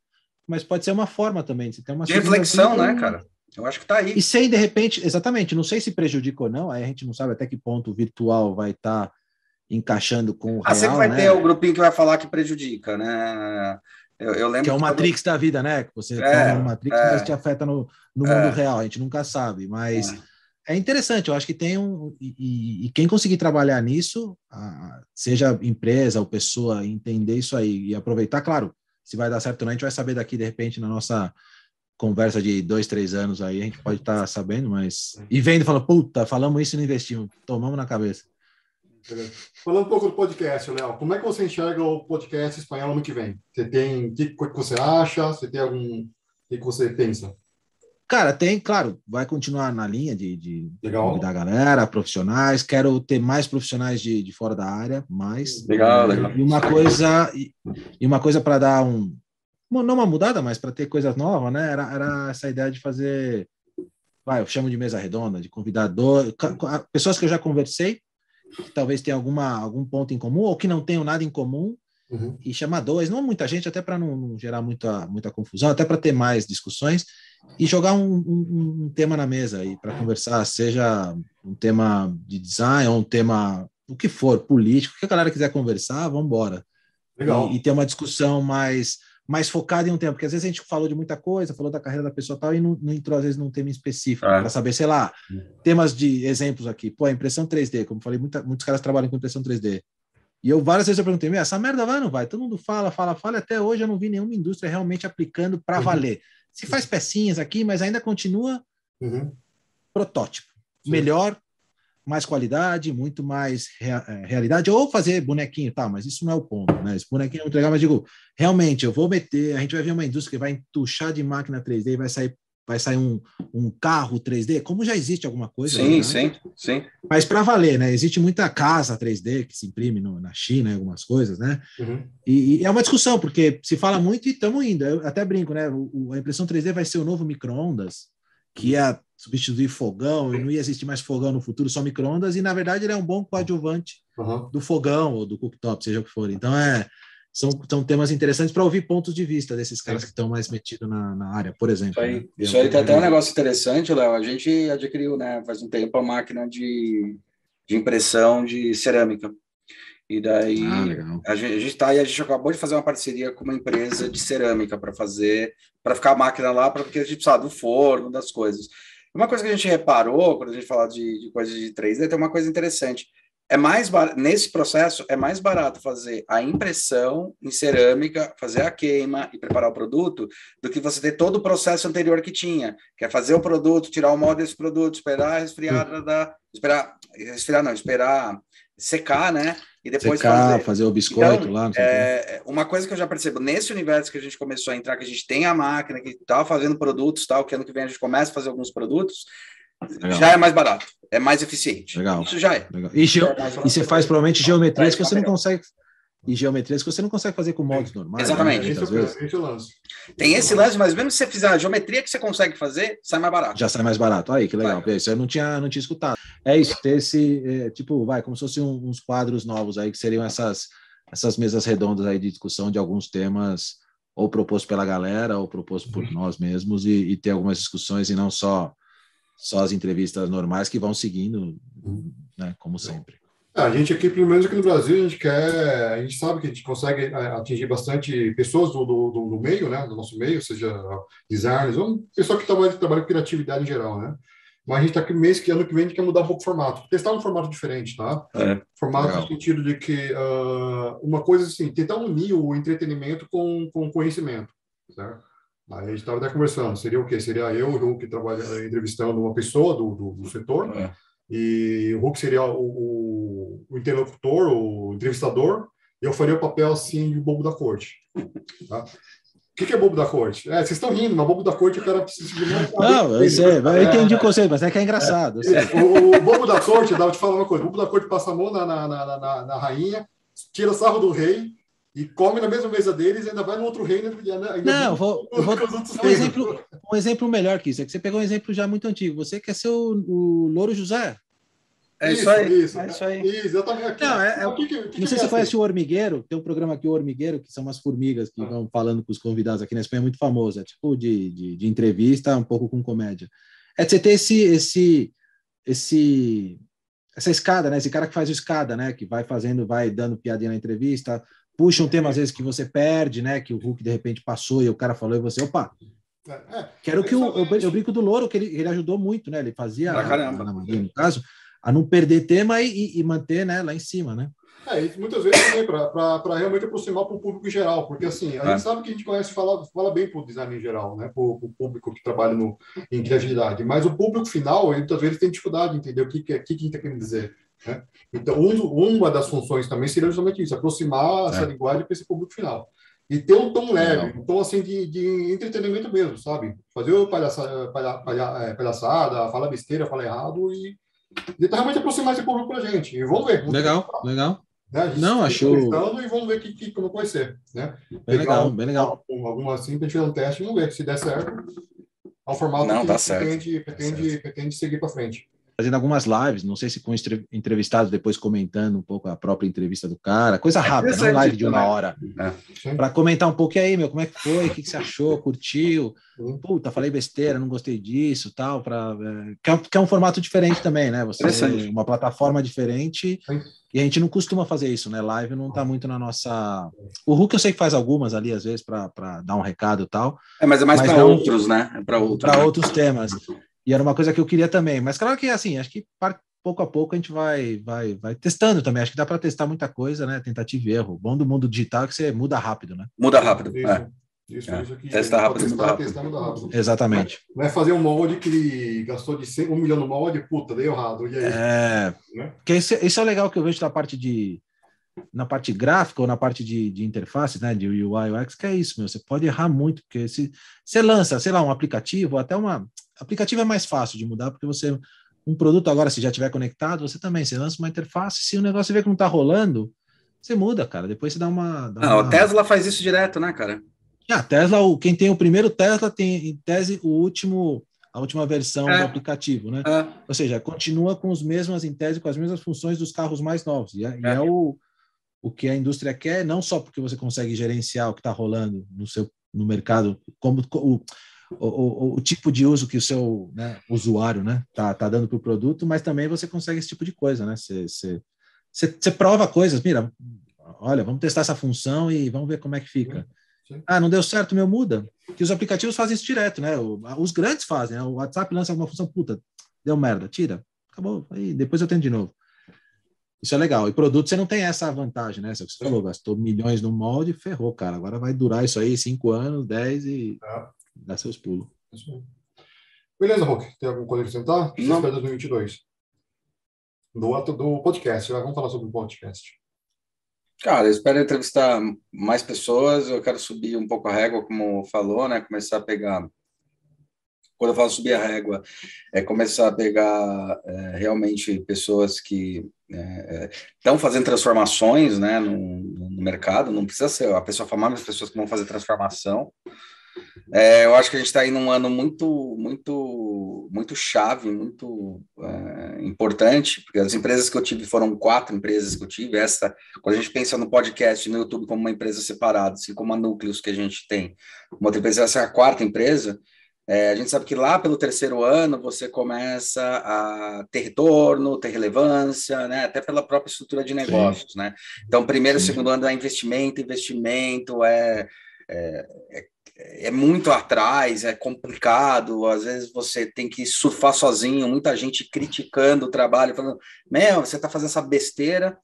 mas pode ser uma forma também. Você tem uma de reflexão, né, cara? Eu acho que está aí. E sem, de repente, exatamente, não sei se prejudica ou não, aí a gente não sabe até que ponto o virtual vai estar tá encaixando com o ah, real, sempre vai né? ter o grupinho que vai falar que prejudica, né? Eu, eu lembro que é o Matrix da vida, né? Que você é, no Matrix, é, mas te afeta no, no mundo é. real, a gente nunca sabe, mas é, é interessante, eu acho que tem um. E, e quem conseguir trabalhar nisso, seja empresa ou pessoa, entender isso aí e aproveitar, claro, se vai dar certo ou não, a gente vai saber daqui, de repente, na nossa conversa de dois, três anos aí, a gente pode estar tá sabendo, mas. E vendo e falando, puta, falamos isso e não investimos, tomamos na cabeça. Falando um pouco do podcast, Léo, como é que você enxerga o podcast espanhol ano que vem? Você tem. O que, você acha? Você tem algum. O que, você pensa? Cara, tem, claro, vai continuar na linha de, de convidar a galera, profissionais. Quero ter mais profissionais de, de fora da área, mais. Legal, legal. E uma coisa, e, e uma coisa para dar um, não uma mudada, mas para ter coisas novas, né? Era, era essa ideia de fazer vai, eu chamo de mesa redonda, de convidador, pessoas que eu já conversei, que talvez tenham alguma, algum ponto em comum, ou que não tenham nada em comum, uhum. e chamar dois, não muita gente, até para não, não, gerar muita, muita confusão, até para ter mais discussões, e jogar um, um, um tema na mesa aí para conversar, seja um tema de design ou um tema, o que for, político, o que a galera quiser conversar, vamos embora. Legal. E, e ter uma discussão mais mais focada em um tema, porque às vezes a gente falou de muita coisa, falou da carreira da pessoa tal, e não, não entrou, às vezes, num tema específico, é. para saber, sei lá, temas de exemplos aqui. Pô, impressão 3D, como falei, muita, muitos caras trabalham com impressão 3D. E eu várias vezes eu perguntei, essa merda vai ou não vai? Todo mundo fala, fala, fala, até hoje eu não vi nenhuma indústria realmente aplicando para uhum. valer. Se faz pecinhas aqui, mas ainda continua uhum. protótipo. Sim. Melhor, mais qualidade, muito mais rea é, realidade, ou fazer bonequinho, tá, mas isso não é o ponto, né? Esse bonequinho é muito legal, mas digo, realmente, eu vou meter, a gente vai ver uma indústria que vai entuchar de máquina 3D e vai sair vai sair um, um carro 3D, como já existe alguma coisa. Sim, né? sim, sim. Mas para valer, né? Existe muita casa 3D que se imprime no, na China, algumas coisas, né? Uhum. E, e, é uma discussão, porque se fala muito e estamos indo. Eu até brinco, né? O, a impressão 3D vai ser o novo micro-ondas, que ia substituir fogão, e não ia existir mais fogão no futuro, só micro-ondas, e na verdade ele é um bom coadjuvante uhum. do fogão ou do cooktop, seja o que for. Então é são, são temas interessantes para ouvir pontos de vista desses caras que estão mais metidos na, na área, por exemplo. Isso aí, né? isso aí tem até um negócio interessante, Léo. A gente adquiriu, né, faz um tempo, a máquina de, de impressão de cerâmica. E daí ah, a gente está e a gente acabou de fazer uma parceria com uma empresa de cerâmica para fazer, para ficar a máquina lá, porque a gente precisa do forno, das coisas. Uma coisa que a gente reparou quando a gente fala de, de coisas de 3D, tem uma coisa interessante é mais bar... nesse processo é mais barato fazer a impressão em cerâmica, fazer a queima e preparar o produto, do que você ter todo o processo anterior que tinha, que é fazer o produto, tirar o molde desse produto, esperar a resfriada da, esperar, resfriar não, esperar secar, né? E depois secar, fazer. fazer o biscoito então, lá. É, uma coisa que eu já percebo nesse universo que a gente começou a entrar, que a gente tem a máquina, que está fazendo produtos, tal, que ano que vem a gente começa a fazer alguns produtos, Legal. já é mais barato, é mais eficiente. Legal. Isso já é. Legal. E, ge... é e você faz provavelmente geometrias que você não consegue. E geometrias que você não consegue fazer com modos normais. Exatamente. Né? Esse, é lance. Tem esse lance, mas mesmo se você fizer a geometria que você consegue fazer, sai mais barato. Já sai mais barato. Aí, que legal. Isso eu não tinha, não tinha escutado. É isso, ter esse, é, tipo, vai, como se fossem uns quadros novos aí, que seriam essas, essas mesas redondas aí de discussão de alguns temas, ou proposto pela galera, ou proposto por uhum. nós mesmos, e, e ter algumas discussões e não só só as entrevistas normais que vão seguindo, né, como sempre. É, a gente aqui, pelo menos aqui no Brasil, a gente quer, a gente sabe que a gente consegue é, atingir bastante pessoas do, do, do meio, né, do nosso meio, seja designers, ou pessoa que trabalha, trabalha com criatividade em geral, né? Mas a gente está aqui mês que ano que vem a gente quer mudar um pouco o formato, testar um formato diferente, tá? É, formato legal. no sentido de que uh, uma coisa assim, tentar unir o entretenimento com, com conhecimento, certo? Aí a gente estava até conversando, seria o quê? Seria eu, o Hulk, trabalha, entrevistando uma pessoa do, do, do setor, é. E o Hulk seria o, o, interlocutor, o entrevistador, e eu faria o papel, assim, de bobo da corte. Tá? O que, que, é bobo da corte? É, vocês estão rindo, mas bobo da corte o cara precisa de Não, eu sei, eu entendi o conceito, mas é que é engraçado. É, o, o, bobo da corte, dá te falar uma coisa: o bobo da corte passa a mão na, na, na, na, na rainha, tira sarro do rei, e come na mesma mesa deles e ainda vai no outro reino. Ainda não, vou, vou um, exemplo, um exemplo melhor que isso. É que você pegou um exemplo já muito antigo. Você quer ser o, o Louro José? É isso, isso aí. Isso, é isso aí. Exatamente. Não, é, é, que, que, que não sei se você conhece o Hormigueiro. Tem um programa aqui, o Hormigueiro, que são umas formigas que ah. vão falando com os convidados aqui na Espanha, é muito famoso. É tipo de, de, de entrevista, um pouco com comédia. É de você ter esse, esse, esse, essa escada, né? Esse cara que faz o escada, né? Que vai fazendo, vai dando piadinha na entrevista, puxa um tema às vezes que você perde, né? Que o Hulk de repente passou e o cara falou e você, opa. É, é quero que o, eu, eu, brinco do Louro, que ele, ele ajudou muito, né? Ele fazia, a, no caso, a não perder tema e, e, manter né, lá em cima, né? É, e muitas vezes também para realmente aproximar para o público em geral, porque assim, a é. gente sabe que a gente conhece fala, fala bem para o design em geral, né? Para o público que trabalha no, em criatividade, mas o público final, ele, muitas vezes tem dificuldade de entender o que, que, que, que a gente está querendo dizer. Né? Então, um, uma das funções também seria justamente isso, aproximar é. essa linguagem para esse público final. E ter um tom leve, um tom assim de, de entretenimento mesmo, sabe? Fazer palhaça, palha, palha, é, palhaçada, falar besteira, falar errado e tentar realmente aproximar esse público para a gente. E vamos ver. Vamos legal, ver. legal. Né? Não, achou. E vamos ver que, que, como vai ser. Né? Bem legal, bem legal. Alguma assim, para a gente fazer um teste, vamos ver se der certo. é um formato Não, que tá pretende, certo. pretende, Tá pretende seguir para frente. Fazendo algumas lives, não sei se com entrevistados depois comentando um pouco a própria entrevista do cara, coisa rápida, não live de uma hora. Sim. Para comentar um pouco, e aí, meu, como é que foi? O que, que você achou? Curtiu? Sim. Puta, falei besteira, não gostei disso, tal, para que, é um- que é um formato diferente também, né? Você uma plataforma diferente e a gente não costuma fazer isso, né? Live não tá muito na nossa. O Hulk eu sei que faz algumas ali às vezes para dar um recado e tal, É, mas é mais para outros, né? É para outros. para outros temas. E era uma coisa que eu queria também. Mas claro que assim, acho que pouco a pouco a gente vai vai vai testando também. Acho que dá para testar muita coisa, né? Tentativa e erro. O bom do mundo digital é que você muda rápido, né? Muda rápido. Isso, é. isso, É. isso que Testa rápido, testar, muda rápido. testar, muda rápido. Exatamente. É fazer um molde que ele gastou de 100, um milhão no molde, puta, deu errado. E aí? É, Né? porque isso, é legal que eu vejo na parte de na parte gráfica ou na parte de, de interface, né, de UI UX, que é isso, meu, você pode errar muito, porque se você lança, sei lá, um aplicativo, até uma aplicativo é mais fácil de mudar, porque você um produto agora se já tiver conectado, você também, você lança uma interface, se o negócio vê que não tá rolando, você muda, cara, depois você dá uma, dá Não, uma... a Tesla faz isso direto, né, cara? Ah, Tesla, o, quem tem o primeiro Tesla tem em tese o último a última versão É. do aplicativo, né? É. Ou seja, continua com os mesmas, em tese, com as mesmas funções dos carros mais novos. E é, e É. é o, o que a indústria quer, não só porque você consegue gerenciar o que está rolando no seu no mercado, como o, o, o, o tipo de uso que o seu né, usuário né, tá, tá dando para o produto, mas também você consegue esse tipo de coisa, né? Você, prova coisas, mira, olha, vamos testar essa função e vamos ver como é que fica. Sim. Ah, não deu certo, meu muda. Que os aplicativos fazem isso direto, né? Os grandes fazem, né? O WhatsApp lança alguma função, puta, deu merda, tira, acabou, aí depois eu tento de novo. Isso é legal. E produto você não tem essa vantagem, né? É você falou, gastou milhões no molde, ferrou, cara. Agora vai durar isso aí cinco anos, dez e É. dá seus pulos. Isso aí. Beleza, Hulk. Tem alguma coisa a acrescentar? O que você Não. espera 2022? Do, do podcast. Vamos falar sobre o podcast. Cara, eu espero entrevistar mais pessoas. Eu quero subir um pouco a régua, como falou, né? Começar a pegar. Quando eu falo subir a régua, é começar a pegar é, realmente pessoas que estão fazendo transformações, né, no, no mercado. Não precisa ser a pessoa famosa, mas pessoas que vão fazer transformação. É, eu acho que a gente está aí num ano muito, muito, muito chave, muito é, importante, porque as empresas que eu tive foram quatro empresas que eu tive. Essa, quando a gente pensa no podcast, no YouTube como uma empresa separada, assim como a Núcleos que a gente tem, uma outra empresa, essa é a quarta empresa. É, a gente sabe que lá pelo terceiro ano você começa a ter retorno, ter relevância, né? até pela própria estrutura de negócios. Né? Então, primeiro e Sim. segundo ano é investimento, investimento, é, é, é é muito atrás, é complicado, às vezes você tem que surfar sozinho, muita gente criticando o trabalho, falando, meu, você está fazendo essa besteira,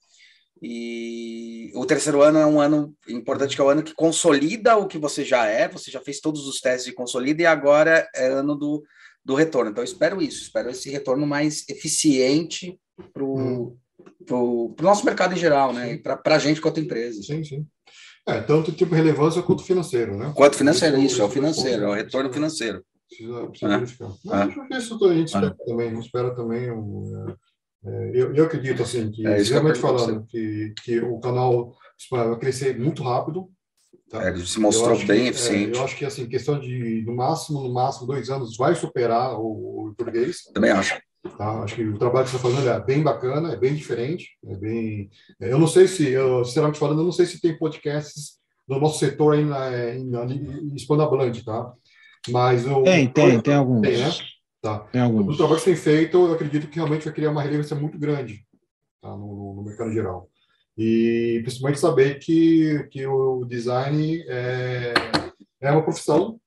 e o terceiro ano é um ano importante, que é o ano que consolida o que você já é, você já fez todos os testes de consolida, e agora é ano do, do retorno. Então, eu espero isso, espero esse retorno mais eficiente para o Hum. nosso mercado em geral, né? Para a gente quanto empresa. Sim, sim. É, tanto tipo relevância quanto financeiro, né? Quanto financeiro, isso, é o isso financeiro, é o retorno precisa- financeiro. Precisa, precisa É. verificar. Mas É. que isso a gente espera também, espera também. um, é, é, eu, eu acredito assim que É, que realmente pra falando que, que o canal vai crescer muito rápido. tá? É, ele se mostrou bem que, é, eficiente. eu acho que assim questão de no máximo no máximo dois anos vai superar o, o português. Também acho. Tá? Acho que o trabalho que você está fazendo é bem bacana, é bem diferente, é bem. Eu não sei se, eu, sinceramente falando, eu não sei se tem podcasts do nosso setor aí na, em, ali em hispanohablante, tá? Mas o Tem, tem, tem alguns. Tem, né? Tá. Tem O alguns. trabalho que tem feito, eu acredito que realmente vai criar uma relevância muito grande tá? no, no mercado geral. E principalmente saber que, que o design é, é uma profissão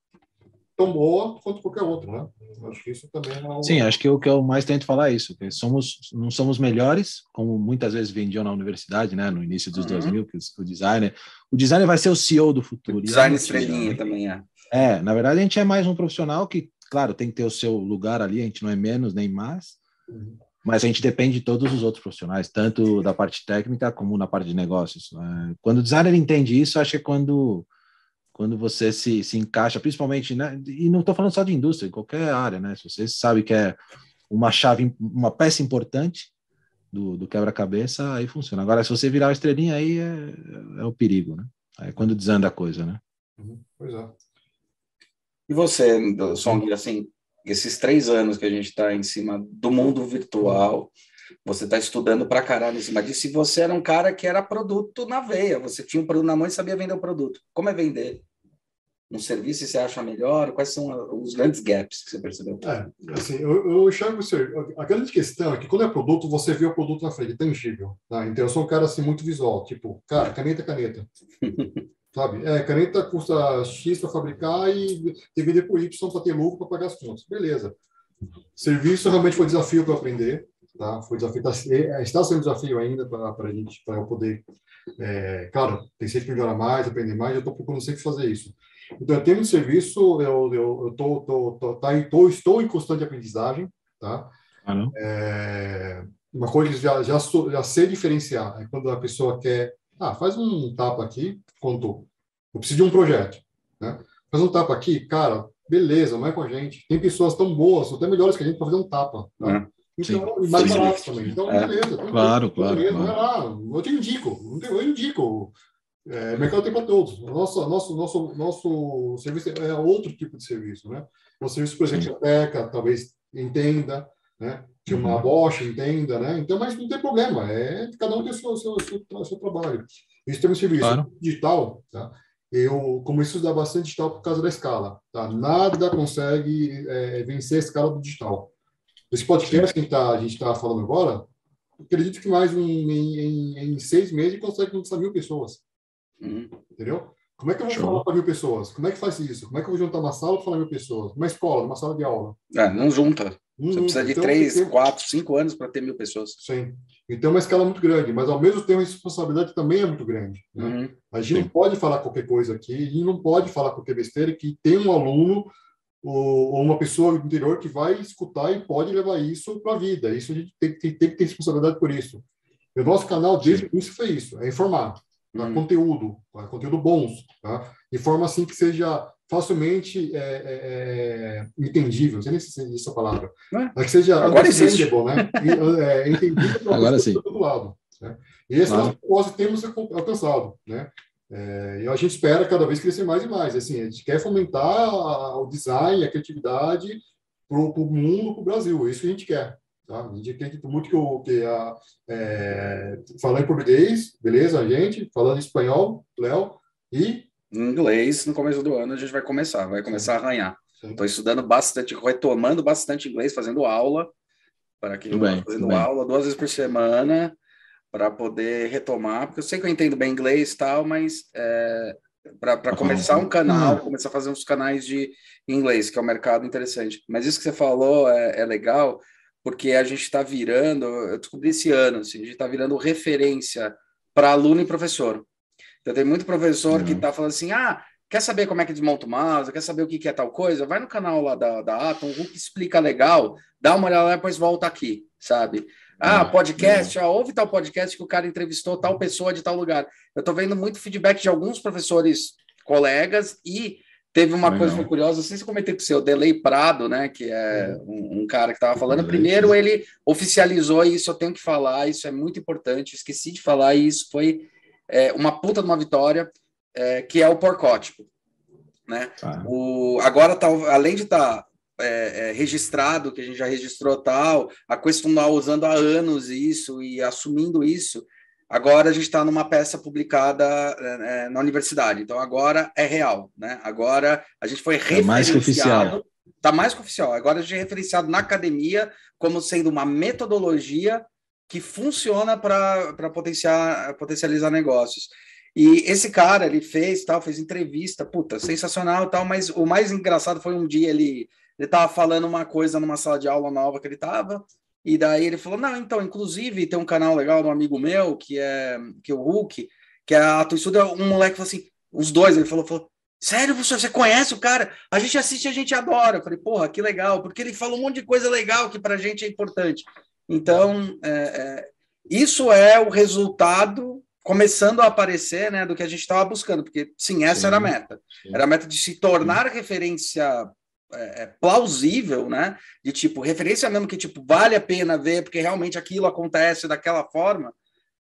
tão boa quanto qualquer outra, né? Acho que isso também é uma... Sim, acho que o que eu mais tento falar é isso, que somos, não somos melhores, como muitas vezes vendiam na universidade, né, no início dos Uhum. 2000, que o designer, o designer vai ser o CEO do futuro. e Design é estrelinha também é. É, na verdade a gente é mais um profissional que, claro, tem que ter o seu lugar ali, a gente não é menos nem mais, Uhum. mas a gente depende de todos os outros profissionais, tanto da parte técnica como na parte de negócios. né? Quando o designer entende isso, acho que é quando quando você se, se encaixa, principalmente, né? E não estou falando só de indústria, em qualquer área, né? Se você sabe que é uma chave, uma peça importante do, do quebra-cabeça, aí funciona. Agora, se você virar uma estrelinha, aí é, é o perigo, né? Aí é quando desanda a coisa, né? Uhum. Pois é. E você, Song, assim, esses três anos que a gente está em cima do mundo virtual, você está estudando para caralho em cima disso, e você era um cara que era produto na veia, você tinha um produto na mão e sabia vender o produto. Como é vender? Um serviço você acha melhor? Quais são os grandes gaps que você percebeu? É, assim, eu, eu enxergo a grande questão é que quando é produto, você vê o produto na frente, tangível. Tá? Então, eu sou um cara assim, muito visual, tipo, cara, caneta, caneta. Sabe? É, caneta custa X para fabricar e vender por Y para ter lucro para pagar as contas. Beleza. Serviço realmente foi desafio para aprender. Tá? Foi desafio, tá, é, está sendo desafio ainda para a gente, para eu poder. É, claro, tem sempre que melhorar mais, aprender mais, eu estou procurando sempre fazer isso. Então, em termos de serviço, eu, eu, eu tô, tô, tô, tá, tô, estou em constante aprendizagem. Tá? Ah? É, uma coisa que já, já, já sei diferenciar é quando a pessoa quer ah, faz um tapa aqui, contou. Eu preciso de um projeto, né? Faz um tapa aqui, cara, beleza, vai com a gente. Tem pessoas tão boas, até melhores que a gente para fazer um tapa. Tá? É. Então, Sim. mais barato também. Então, é. beleza. Claro, claro. Beleza, claro. Lá, eu te indico, eu indico. É, mercado tem para todos. Nosso, nosso, nosso, nosso serviço é outro tipo de serviço, né? O serviço, por exemplo, a Teca talvez entenda, né? Que uma uhum. Bosch entenda, né? Então, mas não tem problema, é cada um tem o seu, seu, seu, seu trabalho. Isso tem um serviço claro. digital, tá? Eu comecei a estudar bastante digital por causa da escala, tá? Nada consegue é, vencer a escala do digital. Esse podcast que tá, a gente está falando agora, acredito que mais em, em, em, seis meses consegue conquistar mil pessoas. Uhum. Entendeu? Como é que eu vou Show. falar para mil pessoas? Como é que faz isso? Como é que eu vou juntar uma sala para falar mil pessoas? Uma escola, uma sala de aula? É, não junta. Você precisa de então, três, tem... quatro, cinco anos para ter mil pessoas. Sim. Então é uma escala muito grande, mas ao mesmo tempo a responsabilidade também é muito grande. Né? Uhum. A gente Sim. não pode falar qualquer coisa aqui, a gente não pode falar qualquer besteira que tem um aluno ou, uma pessoa do interior que vai escutar e pode levar isso para a vida. Isso a gente tem, tem, tem, que ter responsabilidade por isso. E o nosso canal desde o início foi isso, é informar, uhum. conteúdo, conteúdo bons, tá? de forma assim que seja facilmente é, é, é, entendível, não sei nem se existe essa palavra, é? que seja Agora existe. né? é, entendível Agora sim. do lado. Né? E esse claro. nós temos alcançado, né? É, e a gente espera cada vez crescer mais e mais. Assim, a gente quer fomentar o design, a criatividade para o mundo, para o Brasil. É isso que a gente quer. Tá? A gente acredita muito que, o, que a, é, falando em português, beleza, a gente, falando em espanhol, Léo, e inglês no começo do ano a gente vai começar, vai começar a arranhar. Estou estudando bastante, retomando bastante inglês, fazendo aula, para quem está fazendo aula duas vezes por semana, para poder retomar, porque eu sei que eu entendo bem inglês e tal, mas é, para começar um canal, começar a fazer uns canais de inglês, que é um mercado interessante. Mas isso que você falou é, é legal, porque a gente está virando, eu descobri esse ano, assim, a gente está virando referência para aluno e professor. Então, tem muito professor uhum. que está falando assim: ah, quer saber como é que desmonta o mouse, quer saber o que, é tal coisa? Vai no canal lá da, da Atom, o Hulk explica legal, dá uma olhada lá e depois volta aqui, sabe? Ah, podcast, ah, ouve tal podcast que o cara entrevistou tal pessoa de tal lugar. Eu estou vendo muito feedback de alguns professores colegas e teve uma coisa foi curiosa, não sei se eu comentei com o seu Delay Prado, né, que é um, um cara que estava falando. Primeiro, ele oficializou isso, eu tenho que falar, isso é muito importante, esqueci de falar, e isso foi é, uma puta de uma vitória, é, que é o porcótipo. Né? Ah. O, agora, tá, além de estar tá, é, é, registrado, que a gente já registrou tal, a Questonal usando há anos isso e assumindo isso, agora a gente está numa peça publicada é, é, na universidade. Então agora é real. Né? Agora a gente foi referenciado. É mais que oficial. Está mais que oficial. Agora a gente é referenciado na academia como sendo uma metodologia que funciona para potencializar negócios. E esse cara, ele fez, tal, fez entrevista, puta, sensacional tal, mas o mais engraçado foi um dia ele ele tava falando uma coisa numa sala de aula nova que ele tava, e daí ele falou: "Não, então, inclusive tem um canal legal um amigo meu, que é que é o Hulk, que é a tua estuda, um moleque falou assim, os dois, ele falou, falou Sério, professor, você conhece o cara? A gente assiste, a gente adora. Eu falei, porra, que legal, porque ele falou um monte de coisa legal que para a gente é importante. Então, é, é, isso é o resultado começando a aparecer né, do que a gente estava buscando, porque sim, essa sim, era a meta. Sim. Era a meta de se tornar sim. referência é, é, plausível, né? De tipo, referência mesmo que tipo, vale a pena ver, porque realmente aquilo acontece daquela forma.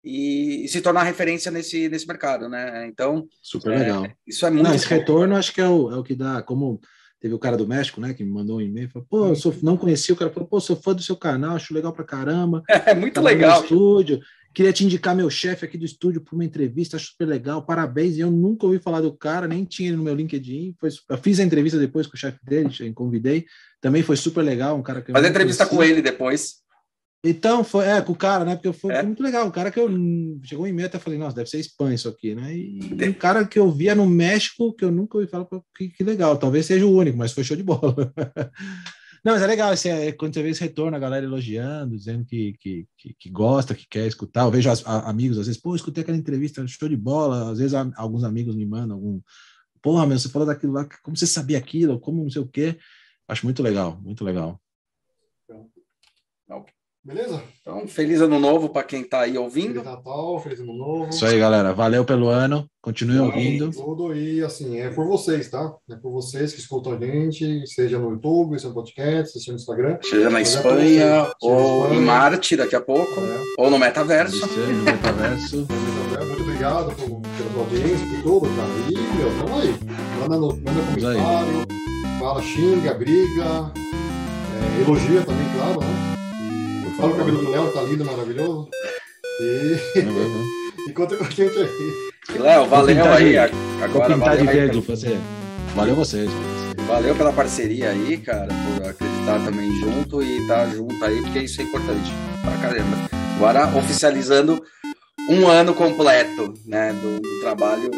E, e se tornar referência nesse, nesse mercado, né? Então, super legal. Isso é muito. Não, esse retorno acho que é o, é o que dá, como Teve o cara do México, né, que me mandou um e-mail, falou, pô, eu sou, não conhecia, o cara falou, pô, sou fã do seu canal, acho legal pra caramba. É muito legal. estúdio, queria te indicar meu chefe aqui do estúdio para uma entrevista, acho super legal, parabéns. E eu nunca ouvi falar do cara, nem tinha ele no meu LinkedIn. Foi, eu fiz a entrevista depois com o chefe dele, convidei. Também foi super legal, um cara que. Fazer entrevista conheci. com ele depois. Então, foi, é, com o cara, né? Porque foi, é. foi muito legal. O cara que eu chegou em meio até falei, nossa, deve ser spam isso aqui, né? E, e um cara que eu via no México, que eu nunca ouvi falar, que, que legal, talvez seja o único, mas foi show de bola. Não, mas é legal, assim, é, quando você vê esse retorno, a galera elogiando, dizendo que, que, que, que gosta, que quer escutar. Eu vejo as, a, amigos, às vezes, pô, escutei aquela entrevista, show de bola. Às vezes a, alguns amigos me mandam algum, porra, meu, você falou daquilo lá, como você sabia aquilo, como não sei o quê. Acho muito legal, muito legal. Beleza? Então, feliz ano novo para quem está aí ouvindo. Feliz Natal, feliz ano novo. Isso aí, galera. Valeu pelo ano. Continue ouvindo. Tudo e assim, é por vocês, tá? É por vocês que escutam a gente, seja no YouTube, seja no podcast, seja no Instagram. Seja na Espanha, é ou Espanha. em Marte daqui a pouco, é. ou no Metaverso. No Metaverso. Muito obrigado por, pela audiência, por tudo, cara. E, meu, tamo aí. Manda, no, manda comentário, fala, xinga, briga, é, elogia também, claro, né? Fala o cabelo do Léo, tá lindo, maravilhoso. E, e conta com a gente aí. Léo, valeu aí. Agora, vou pintar de verde você. Valeu vocês. Valeu pela parceria aí, cara, por acreditar também junto e estar tá junto aí, porque isso é importante pra caramba. Agora, oficializando um ano completo, né, do, do trabalho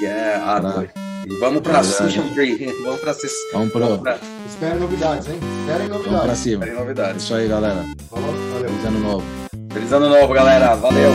que é árduo. E vamos para Season 3. Vamos para Vamos para. Esperem novidades, hein? Esperem novidades. Vamos para cima. Esperem novidades. Isso aí, galera. Falou, valeu. Feliz ano novo. Feliz ano novo, galera. Valeu.